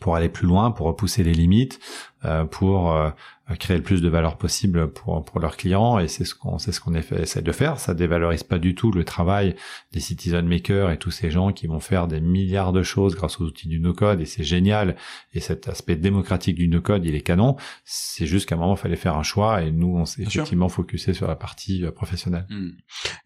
pour aller plus loin, pour repousser les limites, euh, pour euh, créer le plus de valeur possible pour pour leurs clients et c'est ce qu'on c'est ce qu'on essaie de faire. Ça dévalorise pas du tout le travail des citizen makers et tous ces gens qui vont faire des milliards de choses grâce aux outils du no-code et c'est génial. Et cet aspect démocratique du no-code, il est canon. C'est juste qu'à un moment, il fallait faire un choix et nous, on s'est effectivement focusé sur la partie euh, professionnelle. Hmm.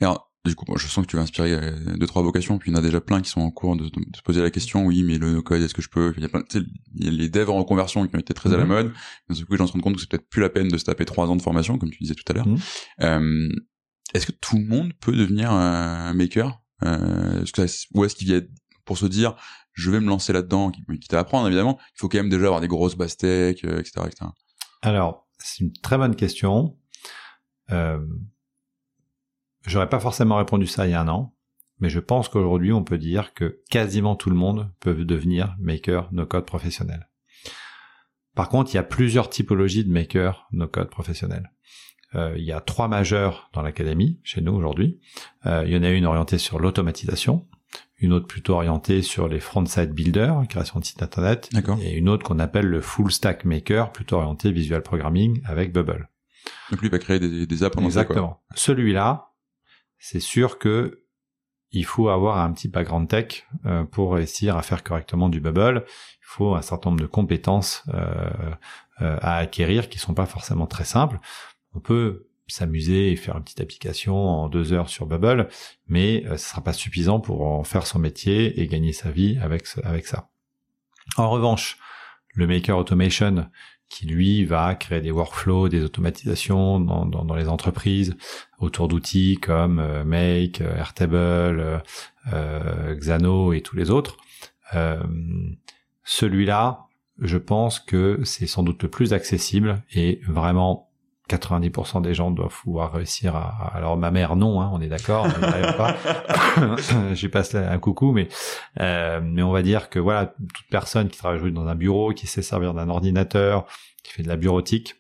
Alors, du coup, je sens que tu vas inspirer euh, deux trois vocations, puis il y en a déjà plein qui sont en cours de, se poser la question. Oui, mais le no-code, est-ce que je peux Il y a plein, il y a les devs en reconversion qui ont été très à la mhm. mode. Mais du coup, j'en me rends compte que c'est peut-être plus la peine de se taper trois ans de formation, comme tu disais tout à l'heure. Mhm. Euh, est-ce que tout le monde peut devenir un maker? Euh, est-ce que Ou est-ce qu'il y a pour se dire, je vais me lancer là-dedans, quitte à apprendre évidemment, il faut quand même déjà avoir des grosses tech, etc., etc. Alors, c'est une très bonne question. Euh, J'aurais pas forcément répondu ça il y a un an, mais je pense qu'aujourd'hui on peut dire que quasiment tout le monde peut devenir maker no code professionnel. Par contre, il y a plusieurs typologies de maker no code professionnel. Euh, il y a trois majeurs dans l'académie chez nous aujourd'hui. Euh, il y en a une orientée sur l'automatisation, une autre plutôt orientée sur les front-side builders, création de sites internet, et une autre qu'on appelle le full stack maker, plutôt orienté visual programming avec Bubble. Donc lui va créer des, des apps en Exactement. Celui-là, c'est sûr que il faut avoir un petit background tech euh, pour réussir à faire correctement du bubble. Il faut un certain nombre de compétences euh, euh, à acquérir qui sont pas forcément très simples. On peut s'amuser et faire une petite application en deux heures sur Bubble, mais ce sera pas suffisant pour en faire son métier et gagner sa vie avec ça. En revanche, le Maker Automation, qui lui va créer des workflows, des automatisations dans, les entreprises autour d'outils comme euh, Make, euh, Airtable, euh, euh, Xano et tous les autres. Celui-là, je pense que c'est sans doute le plus accessible et vraiment 90% des gens doivent pouvoir réussir à. Alors ma mère non, hein, on est d'accord, pas. J'y passe un coucou, mais euh, mais on va dire que voilà, toute personne qui travaille dans un bureau, qui sait servir d'un ordinateur, qui fait de la bureautique.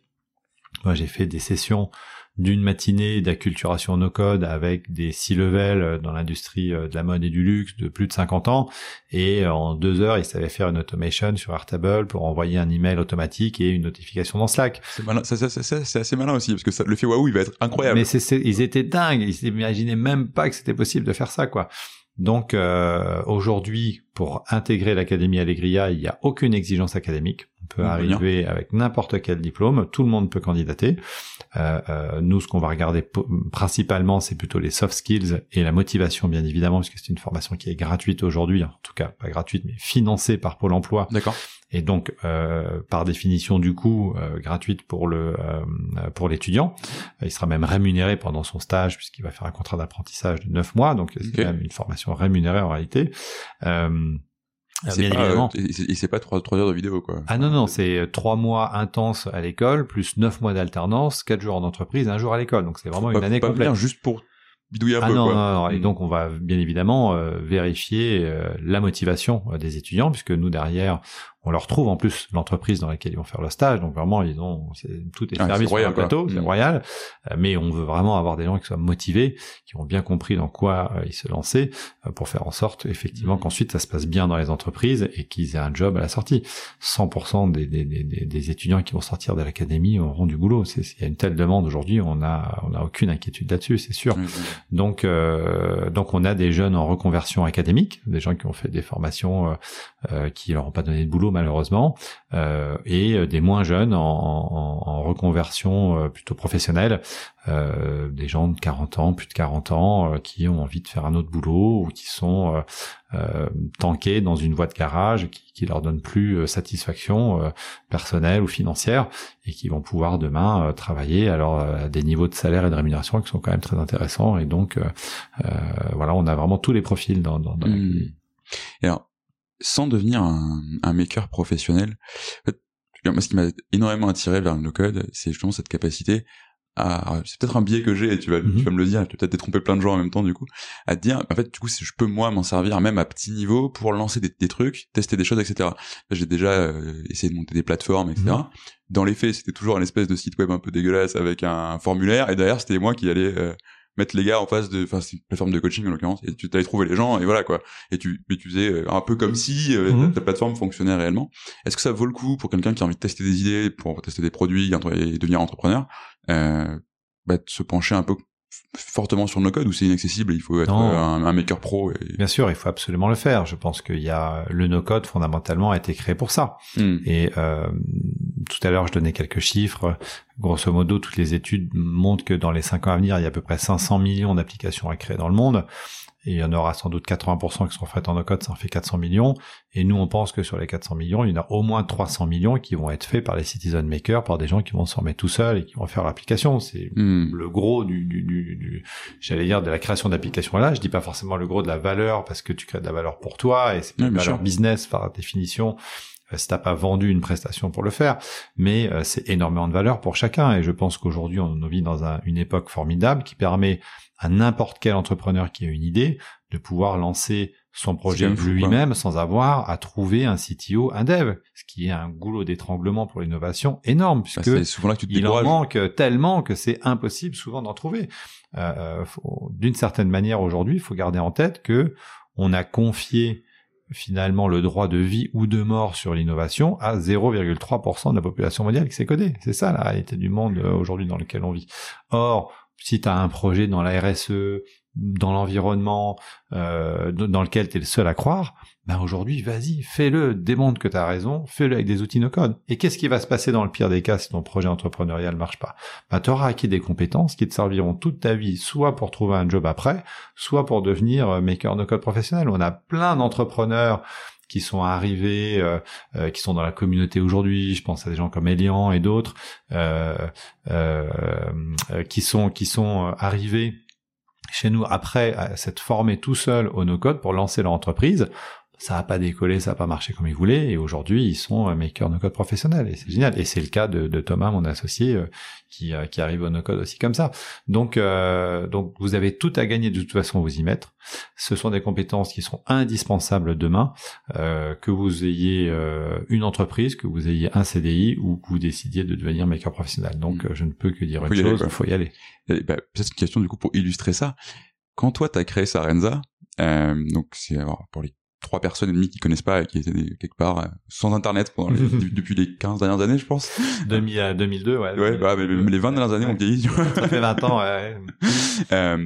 Moi, j'ai fait des sessions d'une matinée d'acculturation no code avec des six levels euh, dans l'industrie euh, de la mode et du luxe de plus de 50 ans et euh, en deux heures ils savaient faire une automation sur Airtable pour envoyer un email automatique et une notification dans Slack. C'est assez malin aussi parce que ça, le fait waouh il va être incroyable. Mais c'est, ils étaient dingues, ils s'imaginaient même pas que c'était possible de faire ça quoi. Donc aujourd'hui, pour intégrer l'académie Allegria, il n'y a aucune exigence académique. On peut arriver avec n'importe quel diplôme, tout le monde peut candidater. Euh, euh, nous, ce qu'on va regarder principalement, c'est plutôt les soft skills et la motivation, bien évidemment, puisque c'est une formation qui est gratuite aujourd'hui, en tout cas pas gratuite, mais financée par Pôle Emploi. D'accord. Et donc, euh, par définition, du coup, euh, gratuite pour le euh, pour l'étudiant. Il sera même rémunéré pendant son stage puisqu'il va faire un contrat d'apprentissage de neuf mois, donc c'est quand même une formation rémunérée en réalité. Euh, Bien évidemment. et c'est pas trois, trois heures de vidéo, quoi. Ah non, non, c'est euh, trois mois intenses à l'école, plus neuf mois d'alternance, quatre jours en entreprise, un jour à l'école. Donc c'est vraiment une année complète. Bien, juste pour bidouiller un ah peu. Non, quoi. non, non, Et hmm. donc on va bien évidemment euh, vérifier euh, la motivation des étudiants, puisque nous derrière, on leur trouve en plus l'entreprise dans laquelle ils vont faire le stage. Donc vraiment, ils ont tout est ah, servi sur le plateau, c'est mm. royal. Euh, mais on veut vraiment avoir des gens qui soient motivés, qui ont bien compris dans quoi euh, ils se lançaient, euh, pour faire en sorte effectivement mm. qu'ensuite ça se passe bien dans les entreprises et qu'ils aient un job à la sortie. 100% des, des, des, des, étudiants qui vont sortir de l'académie auront du boulot. Il y a une telle demande aujourd'hui, on a on a aucune inquiétude là-dessus, c'est sûr. Donc donc on a des jeunes en reconversion académique, des gens qui ont fait des formations qui leur ont pas donné de boulot malheureusement, euh, et euh, des moins jeunes en, reconversion euh, plutôt professionnelle, des gens de 40 ans, plus de 40 ans, qui ont envie de faire un autre boulot ou qui sont tankés dans une voie de garage qui, qui leur donne plus satisfaction personnelle ou financière et qui vont pouvoir demain travailler alors à des niveaux de salaire et de rémunération qui sont quand même très intéressants et donc voilà on a vraiment tous les profils dans, dans, mmh. Et alors, sans devenir un, un maker professionnel. moi, ce qui m'a énormément attiré vers le no-code, c'est justement cette capacité à, c'est peut-être un biais que j'ai, tu vas, tu mhm. vas me le dire, je vais peut-être détromper plein de gens en même temps, du coup, à te dire, en fait, du coup, je peux, moi, m'en servir même à petit niveau pour lancer des, des trucs, tester des choses, etc. J'ai déjà euh, essayé de monter des plateformes, etc. Mhm. Dans les faits, c'était toujours une espèce de site web un peu dégueulasse avec un formulaire, et derrière, c'était moi qui allais euh, mettre les gars en face de, enfin, c'est une plateforme de coaching en l'occurrence, et tu t'allais trouver les gens, et voilà quoi. Et tu, mais tu faisais euh, un peu comme si euh, Mhm. ta plateforme fonctionnait réellement. Est-ce que ça vaut le coup pour quelqu'un qui a envie de tester des idées, pour tester des produits et devenir entrepreneur, euh, bah, de se pencher un peu fortement sur le no-code ou c'est inaccessible, il faut être euh, un, un maker pro et... Bien sûr, il faut absolument le faire. Je pense qu'il y a le no-code fondamentalement a été créé pour ça. Hmm. Et euh, tout à l'heure, je donnais quelques chiffres. Grosso modo, toutes les études montrent que dans les 5 ans à venir, il y a à peu près 500 millions d'applications à créer dans le monde. Et il y en aura sans doute 80% qui seront faites en no-code, ça en fait 400 millions. Et nous, on pense que sur les 400 millions, il y en a au moins 300 millions qui vont être faits par les citizen makers, par des gens qui vont s'en remettre tout seuls et qui vont faire l'application. C'est Hmm. le gros du, du, du, du- j'allais dire de la création d'applications là je dis pas forcément le gros de la valeur parce que tu crées de la valeur pour toi et c'est Ouais, une valeur sûr. business par définition si t'as pas vendu une prestation pour le faire. Mais euh, c'est énormément de valeur pour chacun. Et je pense qu'aujourd'hui on vit dans un- une époque formidable qui permet à n'importe quel entrepreneur qui a une idée de pouvoir lancer son projet lui-même sans avoir à trouver un CTO, un dev, ce qui est un goulot d'étranglement pour l'innovation énorme Bah, puisque c'est souvent là que tu te il en manque tellement que c'est impossible souvent d'en trouver. Euh, euh, D'une certaine manière, aujourd'hui, il faut garder en tête que on a confié finalement le droit de vie ou de mort sur l'innovation à 0,3% de la population mondiale qui s'est codée. C'est ça la réalité du monde euh, aujourd'hui dans lequel on vit. Or, si tu as un projet dans la RSE, dans l'environnement, euh, dans lequel tu es le seul à croire, ben aujourd'hui, vas-y, fais-le, démontre que tu as raison, fais-le avec des outils no-code. Et qu'est-ce qui va se passer dans le pire des cas si ton projet entrepreneurial marche pas? Ben, Tu auras acquis des compétences qui te serviront toute ta vie, soit pour trouver un job après, soit pour devenir euh, maker no-code professionnel. On a plein d'entrepreneurs qui sont arrivés, euh, euh, qui sont dans la communauté aujourd'hui. Je pense à des gens comme Elian et d'autres euh, euh, euh, qui sont qui sont arrivés chez nous après s'être formés tout seuls au no-code pour lancer leur entreprise. Ça n'a pas décollé, ça n'a pas marché comme ils voulaient, et aujourd'hui ils sont euh, makers no-code professionnels, et c'est génial. Et c'est le cas de, de Thomas, mon associé, euh, qui, euh, qui arrive au no-code aussi comme ça. Donc, euh, donc vous avez tout à gagner de toute façon à vous y mettre. Ce sont des compétences qui sont indispensables demain, euh, que vous ayez euh, une entreprise, que vous ayez un CDI ou que vous décidiez de devenir maker professionnel. Donc, Mm. je ne peux que dire une chose, il faut y aller. Bah, peut-être une question du coup pour illustrer ça. Quand toi t'as créé Sarenza, euh, donc c'est pour les trois personnes et demie qui connaissent pas et qui étaient quelque part euh, sans internet pendant les- depuis les 15 dernières années, je pense. 2000 à 2002, ouais. Ouais, bah, mais les 20 dernières années ont vieilli. tu vois. Ça fait 20 ans, ouais. Euh,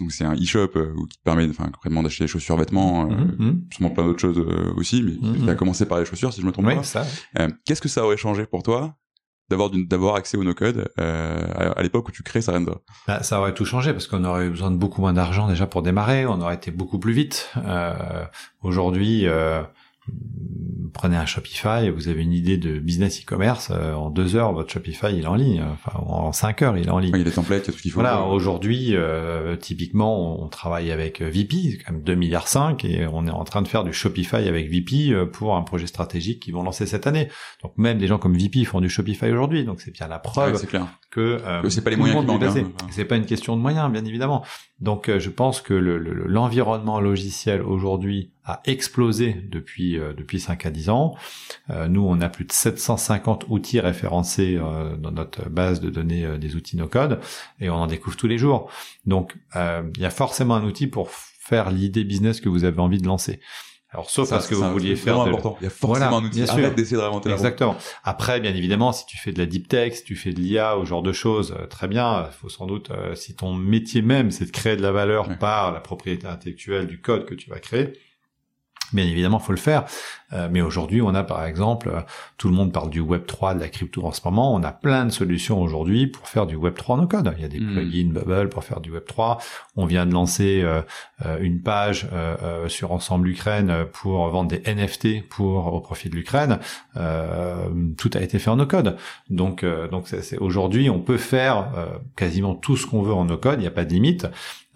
donc c'est un e-shop euh, qui te permet enfin concrètement d'acheter des chaussures, vêtements, euh, Mhm, mhm. sûrement plein d'autres choses euh, aussi, mais Mhm. tu as commencé par les chaussures si je me trompe Oui, pas. ça. Euh, Qu'est-ce que ça aurait changé pour toi d'avoir d'avoir accès au no-code euh, à, à l'époque où tu crées Sarenza Bah, ça aurait tout changé parce qu'on aurait eu besoin de beaucoup moins d'argent déjà pour démarrer, on aurait été beaucoup plus vite. Euh, Aujourd'hui, euh, prenez un Shopify, vous avez une idée de business e-commerce, euh, en deux heures, votre Shopify il est en ligne, enfin en cinq heures il est en ligne. Il y a des templates, il y a tout ce qu'il faut. Voilà, aujourd'hui, euh, typiquement, on travaille avec euh, VP, c'est quand même 2 milliards 5 et on est en train de faire du Shopify avec VP euh, pour un projet stratégique qu'ils vont lancer cette année. Donc même des gens comme VP font du Shopify aujourd'hui, donc c'est bien la Ouais, preuve c'est clair. que euh, c'est pas les moyens qui manquent, hein. C'est pas une question de moyens, bien évidemment. Donc euh, je pense que le- le- l'environnement logiciel aujourd'hui a explosé depuis euh, depuis 5 à 10 ans. Euh, nous, on a plus de 750 outils référencés euh, dans notre base de données euh, des outils no-code et on en découvre tous les jours. Donc euh, il y a forcément un outil pour faire l'idée business que vous avez envie de lancer. Alors sauf Ça, parce que c'est vous vouliez c'est faire de, important. Il y a forcément Voilà, un outil. bien sûr. Arrête d'essayer de réinventer la. Exactement. Après, bien évidemment, si tu fais de la deep tech, si tu fais de l'IA, ou ce genre de choses, euh, très bien. Il faut sans doute, euh, si ton métier même, c'est de créer de la valeur Ouais. par la propriété intellectuelle du code que tu vas créer, bien évidemment, faut le faire. Euh, mais aujourd'hui, on a par exemple, euh, tout le monde parle du Web 3, de la crypto en ce moment. On a plein de solutions aujourd'hui pour faire du Web 3 no code. Il y a des Mm. plugins Bubble pour faire du Web 3. On vient de lancer euh, euh, une page sur Ensemble Ukraine pour vendre des NFT pour au profit de l'Ukraine. Euh, tout a été fait en no code. Donc, euh, donc c'est, aujourd'hui, on peut faire euh, quasiment tout ce qu'on veut en no code. Il n'y a pas de limite.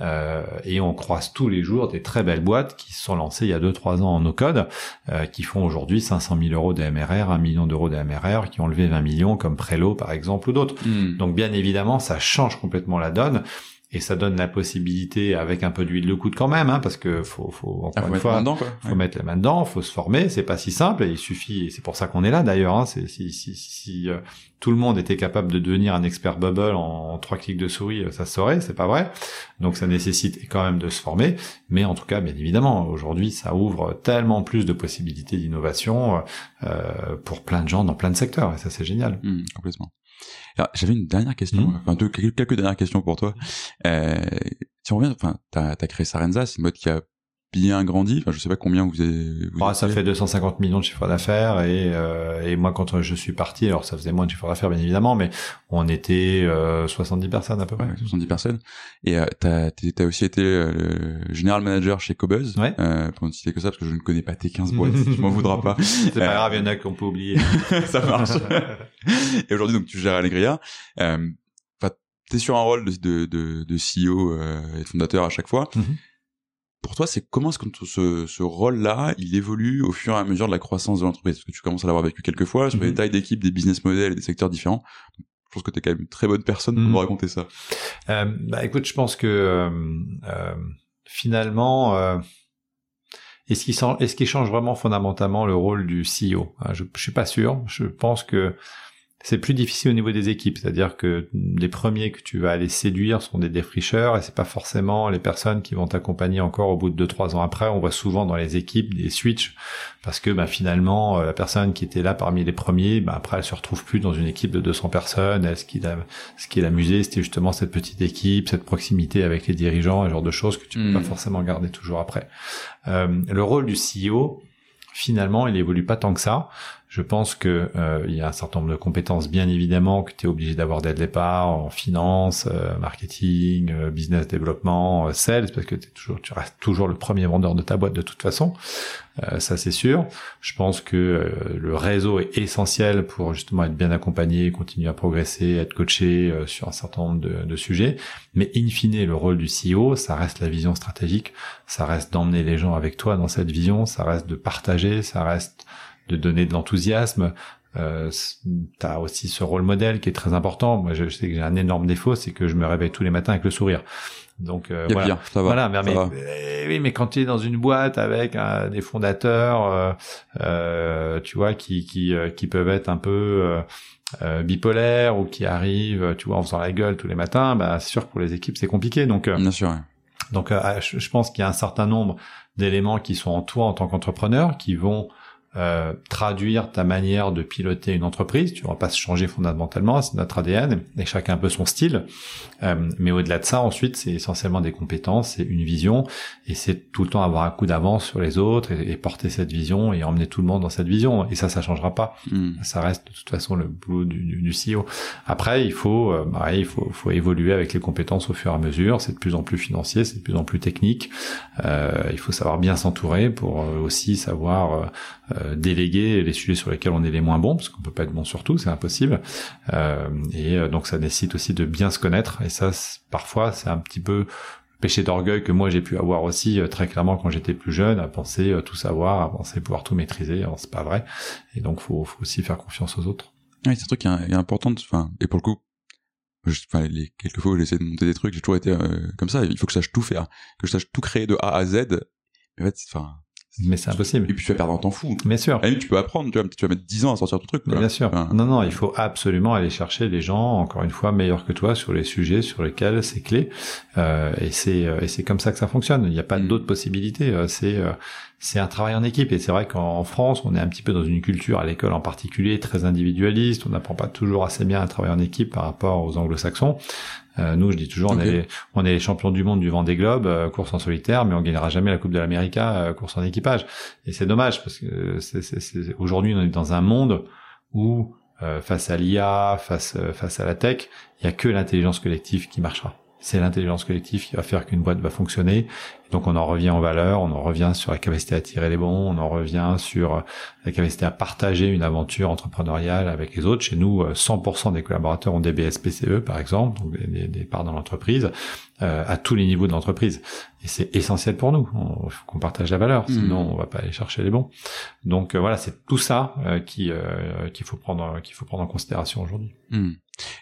Euh, et on croise tous les jours des très belles boîtes qui se sont lancées il y a 2-3 ans en no-code, euh, qui font aujourd'hui 500 000 euros d'AMRR, 1 million d'euros d'AMRR, qui ont levé 20 millions comme Prelo par exemple ou d'autres. Hmm. Donc bien évidemment, ça change complètement la donne. Et ça donne la possibilité avec un peu d'huile de coude quand même hein, parce que faut faut encore Ah, faut une mettre fois dedans, faut mettre les mains dedans faut se former c'est pas si simple et il suffit et c'est pour ça qu'on est là d'ailleurs hein, c'est si si si euh, tout le monde était capable de devenir un expert bubble en, en trois clics de souris euh, ça se saurait c'est pas vrai. Donc ça nécessite quand même de se former. Mais en tout cas bien évidemment aujourd'hui ça ouvre tellement plus de possibilités d'innovation euh, pour plein de gens dans plein de secteurs et ça c'est génial. Hmm, complètement. Alors, j'avais une dernière question, Mhm. enfin deux, quelques, quelques dernières questions pour toi. Euh, si on revient, enfin, t'as as créé Sarenza, c'est une boîte qui a bien grandi. Enfin, je sais pas combien vous avez. Vous Ah, ça fait 250 millions de chiffre d'affaires et, euh, et moi quand je suis parti, alors ça faisait moins de chiffre d'affaires bien évidemment, mais on était euh, 70 personnes à peu près. Ouais, 70 personnes. Et euh, t'as t'as aussi été euh, le général manager chez Cobuzz. Ouais. Euh, pour ne citer que ça, parce que je ne connais pas tes 15 boîtes, tu m'en voudras pas. C'est pas Euh, grave, il y en a qu'on peut oublier. ça marche. et aujourd'hui, donc, tu gères Allegria. Euh, enfin, t'es sur un rôle de, de, de, de CEO euh, et de fondateur à chaque fois. Mhm. Pour toi, c'est comment est-ce que ce, ce rôle-là, il évolue au fur et à mesure de la croissance de l'entreprise? Parce que tu commences à l'avoir vécu quelques fois sur Mhm. des tailles d'équipe, des business models et des secteurs différents. Je pense que t'es quand même une très bonne personne pour Mhm. nous raconter ça. Euh, bah écoute, je pense que euh, euh, finalement, euh, est-ce qu'il est-ce qu'il change vraiment fondamentalement le rôle du CEO Ah, je, je suis pas sûr. Je pense que c'est plus difficile au niveau des équipes, c'est-à-dire que les premiers que tu vas aller séduire sont des défricheurs et c'est pas forcément les personnes qui vont t'accompagner encore au bout de deux trois ans après. On voit souvent dans les équipes des switches parce que bah, finalement euh, la personne qui était là parmi les premiers, bah, après elle se retrouve plus dans une équipe de 200 personnes. Elle, ce qui l'a ce qui l'amusait, c'était justement cette petite équipe, cette proximité avec les dirigeants, et ce genre de choses que tu peux Mm. pas forcément garder toujours après. Euh, le rôle du CEO, finalement, il évolue pas tant que ça. Je pense que euh, il y a un certain nombre de compétences, bien évidemment, que tu es obligé d'avoir dès le départ en finance, euh, marketing, euh, business développement, euh, sales, parce que t'es toujours, tu restes toujours le premier vendeur de ta boîte de toute façon. Euh, ça c'est sûr. Je pense que euh, le réseau est essentiel pour justement être bien accompagné, continuer à progresser, être coaché sur un certain nombre de, de sujets. Mais in fine, le rôle du CEO, ça reste la vision stratégique, ça reste d'emmener les gens avec toi dans cette vision, ça reste de partager, ça reste de donner de l'enthousiasme. Euh, tu as aussi ce rôle modèle qui est très important. Moi, je, je sais que j'ai un énorme défaut, c'est que je me réveille tous les matins avec le sourire. Donc euh, voilà. pire, ça va. Voilà, mais, ça mais- va. oui, mais quand tu es dans une boîte avec euh, des fondateurs, euh, euh, tu vois, qui qui euh, qui peuvent être un peu euh, bipolaires ou qui arrivent, tu vois, en faisant la gueule tous les matins, bah c'est sûr que pour les équipes c'est compliqué. Donc euh, Bien sûr. donc je pense qu'il y a un certain nombre d'éléments qui sont en toi en tant qu'entrepreneur qui vont euh, traduire ta manière de piloter une entreprise. Tu vas pas se changer fondamentalement, c'est notre ADN et chacun un peu son style. Euh, mais au-delà de ça, ensuite, c'est essentiellement des compétences, c'est une vision et c'est tout le temps avoir un coup d'avance sur les autres et, et porter cette vision et emmener tout le monde dans cette vision. Et ça, ça changera pas Hmm. ça reste de toute façon le boulot du, du, du CEO. Après, il faut, euh, bah, il faut, faut évoluer avec les compétences au fur et à mesure. C'est de plus en plus financier, c'est de plus en plus technique. Euh, il faut savoir bien s'entourer pour euh, aussi savoir euh, déléguer les sujets sur lesquels on est les moins bons, parce qu'on peut pas être bon sur tout, c'est impossible. Euh, et euh, donc, ça nécessite aussi de bien se connaître. Et ça, parfois, c'est un petit peu péché d'orgueil que moi j'ai pu avoir aussi euh, très clairement quand j'étais plus jeune, à penser euh, tout savoir, à penser pouvoir tout maîtriser. Alors, c'est pas vrai. Et donc, faut, faut aussi faire confiance aux autres. Ouais, c'est un truc qui est, important. Enfin, et pour le coup, enfin, les quelques fois où j'ai essayé de monter des trucs, j'ai toujours été euh, comme ça. Il faut que je sache tout faire, que je sache tout créer de A à Z. En fait, enfin, Mais c'est impossible. et puis tu vas perdre un temps fou. Bien sûr. Limite, tu peux apprendre, tu vas, tu vas mettre 10 ans à sortir ton truc. Quoi. bien sûr. Enfin, Non, non, il faut absolument aller chercher les gens, encore une fois, meilleurs que toi sur les sujets sur lesquels c'est clé. Euh, et c'est euh, et c'est comme ça que ça fonctionne. Il n'y a pas Mm. d'autres possibilités. Euh, C'est euh, c'est un travail en équipe. Et c'est vrai qu'en France, on est un petit peu dans une culture, à l'école en particulier, très individualiste. On n'apprend pas toujours assez bien à travailler en équipe par rapport aux anglo-saxons. Euh, nous, je dis toujours, on, est les, on est les champions du monde du Vendée Globe, euh, course en solitaire, mais on gagnera jamais la Coupe de l'Amérique, euh, course en équipage. Et c'est dommage parce que c'est, c'est, c'est- aujourd'hui, on est dans un monde où euh, face à l'IA, face face à la tech, il y a que l'intelligence collective qui marchera. C'est l'intelligence collective qui va faire qu'une boîte va fonctionner. Donc on en revient aux valeurs, on en revient sur la capacité à tirer les bons, on en revient sur la capacité à partager une aventure entrepreneuriale avec les autres. Chez nous, 100% des collaborateurs ont des BSPCE par exemple, donc des, des parts dans l'entreprise, euh, à tous les niveaux de l'entreprise. Et c'est essentiel pour nous. Il faut qu'on partage la valeur, sinon mmh. on va pas aller chercher les bons. Donc euh, voilà, c'est tout ça euh, qui qu'il faut prendre qu'il faut prendre en considération aujourd'hui. Mmh.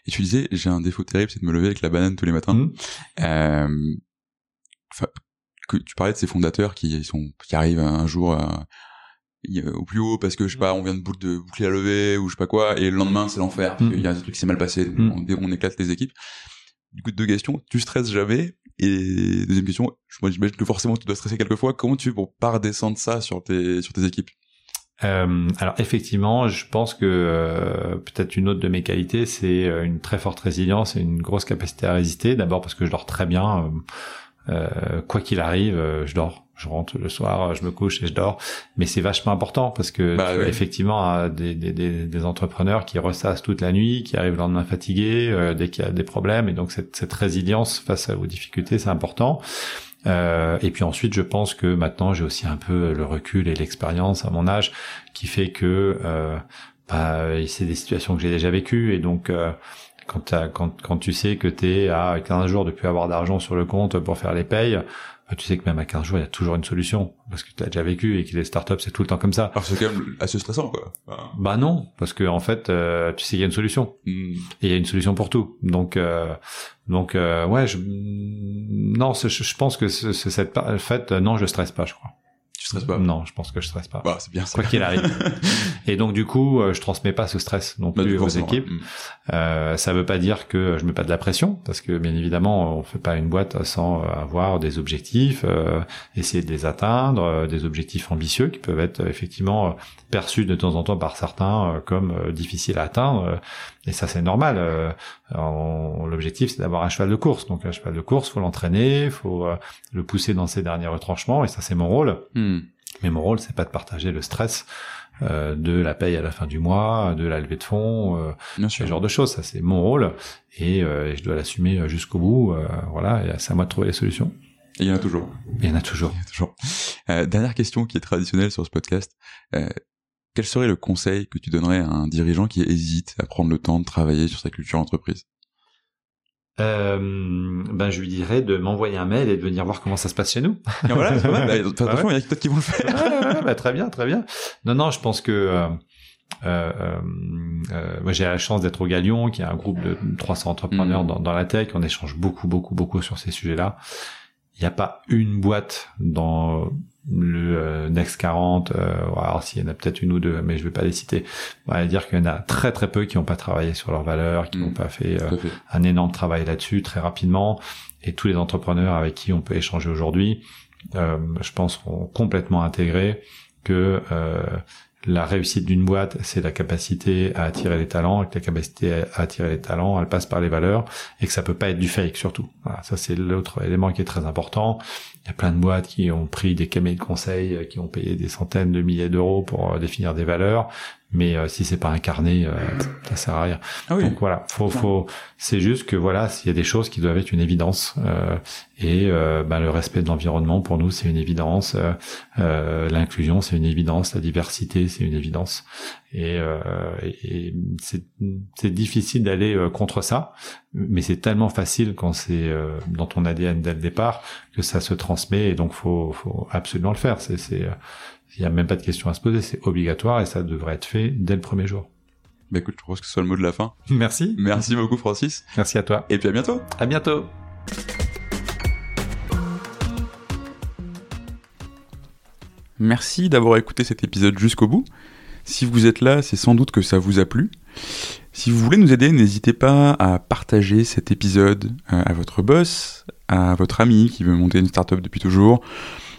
Et tu disais, j'ai un défaut terrible, c'est de me lever avec la banane tous les matins. Mmh. Euh, que tu parlais de ces fondateurs qui sont qui arrivent un jour au plus haut parce que je sais pas on vient de, de boucler la levée ou je sais pas quoi et le lendemain c'est l'enfer il y a un truc qui s'est mal passé on, on, éclate les équipes du coup, deux questions. Tu stresses jamais? Et deuxième question, moi j'imagine que forcément tu dois stresser quelquefois. Comment tu fais pour pas redescendre ça sur tes, sur tes équipes? Euh, alors effectivement, je pense que euh, peut-être une autre de mes qualités, c'est euh, une très forte résilience et une grosse capacité à résister. D'abord parce que je dors très bien, euh, quoi qu'il arrive, je dors je rentre le soir, je me couche et je dors. Mais c'est vachement important parce que bah, effectivement, des, des, des, entrepreneurs qui ressassent toute la nuit, qui arrivent le lendemain fatigués euh, dès qu'il y a des problèmes. Et donc cette, cette résilience face aux difficultés, c'est important. Euh, et puis ensuite, je pense que maintenant, j'ai aussi un peu le recul et l'expérience à mon âge qui fait que euh, bah, c'est des situations que j'ai déjà vécues. Et donc, euh, quand, tu sais que tu es à 15 jours de plus avoir d'argent sur le compte pour faire les payes, bah, tu sais que même à 15 jours, il y a toujours une solution. Parce que tu as déjà vécu et que les startups, c'est tout le temps comme ça. Alors c'est quand même assez stressant, quoi. Bah non, parce que en fait, euh, tu sais qu'il y a une solution. Hmm. Et il y a une solution pour tout. Donc, euh, donc euh, ouais, je... non, je, je pense que c'est cette fait, non, je stresse pas, je crois. Tu stresses pas Non, je pense que je stresse pas. Bah, c'est bien Quoi qu'il arrive. et donc du coup, euh, je transmets pas ce stress non bah, plus aux équipes. Mm. Euh, ça veut pas dire que je mets pas de la pression, parce que bien évidemment, on fait pas une boîte sans euh, avoir des objectifs, euh, essayer de les atteindre, euh, des objectifs ambitieux qui peuvent être effectivement perçus de temps en temps par certains comme difficiles à atteindre. Et ça, c'est normal. L'objectif, c'est d'avoir un cheval de course. Donc, un cheval de course, faut l'entraîner, faut le pousser dans ses derniers retranchements. Et ça, c'est mon rôle. Hmm. Mais mon rôle, c'est pas de partager le stress euh, de la paye à la fin du mois, de la levée de fonds, euh, ce genre de choses. Ça, c'est mon rôle et, euh, je dois l'assumer jusqu'au bout. Euh, voilà, et c'est à moi de trouver les solutions. Et il y en a toujours. Il y en a toujours. Il y a toujours. Euh, dernière question qui est traditionnelle sur ce podcast. Quel serait le conseil que tu donnerais à un dirigeant qui hésite à prendre le temps de travailler sur sa culture entreprise euh, ben je lui dirais de m'envoyer un mail et de venir voir comment ça se passe chez nous. voilà, c'est vrai. Bah, attention, il y a peut-être qui vont le faire. bah, très bien, très bien. Non, non, je pense que euh, euh, euh, moi j'ai la chance d'être au Galion, qui est un groupe de 300 entrepreneurs mm. dans, dans la tech. On échange beaucoup, beaucoup, beaucoup sur ces sujets-là. Il n'y a pas une boîte dans le euh, Next 40, euh, alors s'il y en a peut-être une ou deux, mais je vais pas les citer. On va dire qu'il y en a très très peu qui n'ont pas travaillé sur leurs valeurs, qui n'ont mm. pas fait, euh, un énorme travail là-dessus très rapidement. Et tous les entrepreneurs avec qui on peut échanger aujourd'hui, je pense, ont complètement intégré que la réussite d'une boîte, c'est la capacité à attirer les talents, et que la capacité à attirer les talents, elle passe par les valeurs, et que ça peut pas être du fake surtout. Ça c'est l'autre élément qui est très important. Il y a plein de boîtes qui ont pris des cabinets de conseil, qui ont payé des centaines de milliers d'euros pour euh, définir des valeurs, mais euh, si c'est pas incarné, euh, ça sert à rien. Ah Donc voilà, faut, faut, c'est juste que voilà, s'il y a des choses qui doivent être une évidence, euh, et euh, bah, le respect de l'environnement pour nous c'est une évidence, euh, l'inclusion c'est une évidence, la diversité c'est une évidence, et, et c'est difficile d'aller contre ça, mais c'est tellement facile quand c'est dans ton ADN dès le départ que ça se transmet, et donc faut, faut absolument le faire. C'est il n'y a même pas de question à se poser, c'est obligatoire et ça devrait être fait dès le premier jour. Bah écoute, je pense que ce soit le mot de la fin. Merci. Merci beaucoup Francis. Merci à toi. Et puis à bientôt. À bientôt. Merci d'avoir écouté cet épisode jusqu'au bout. Si vous êtes là, c'est sans doute que ça vous a plu. Si vous voulez nous aider, n'hésitez pas à partager cet épisode euh, à votre boss, à votre ami qui veut monter une startup depuis toujours,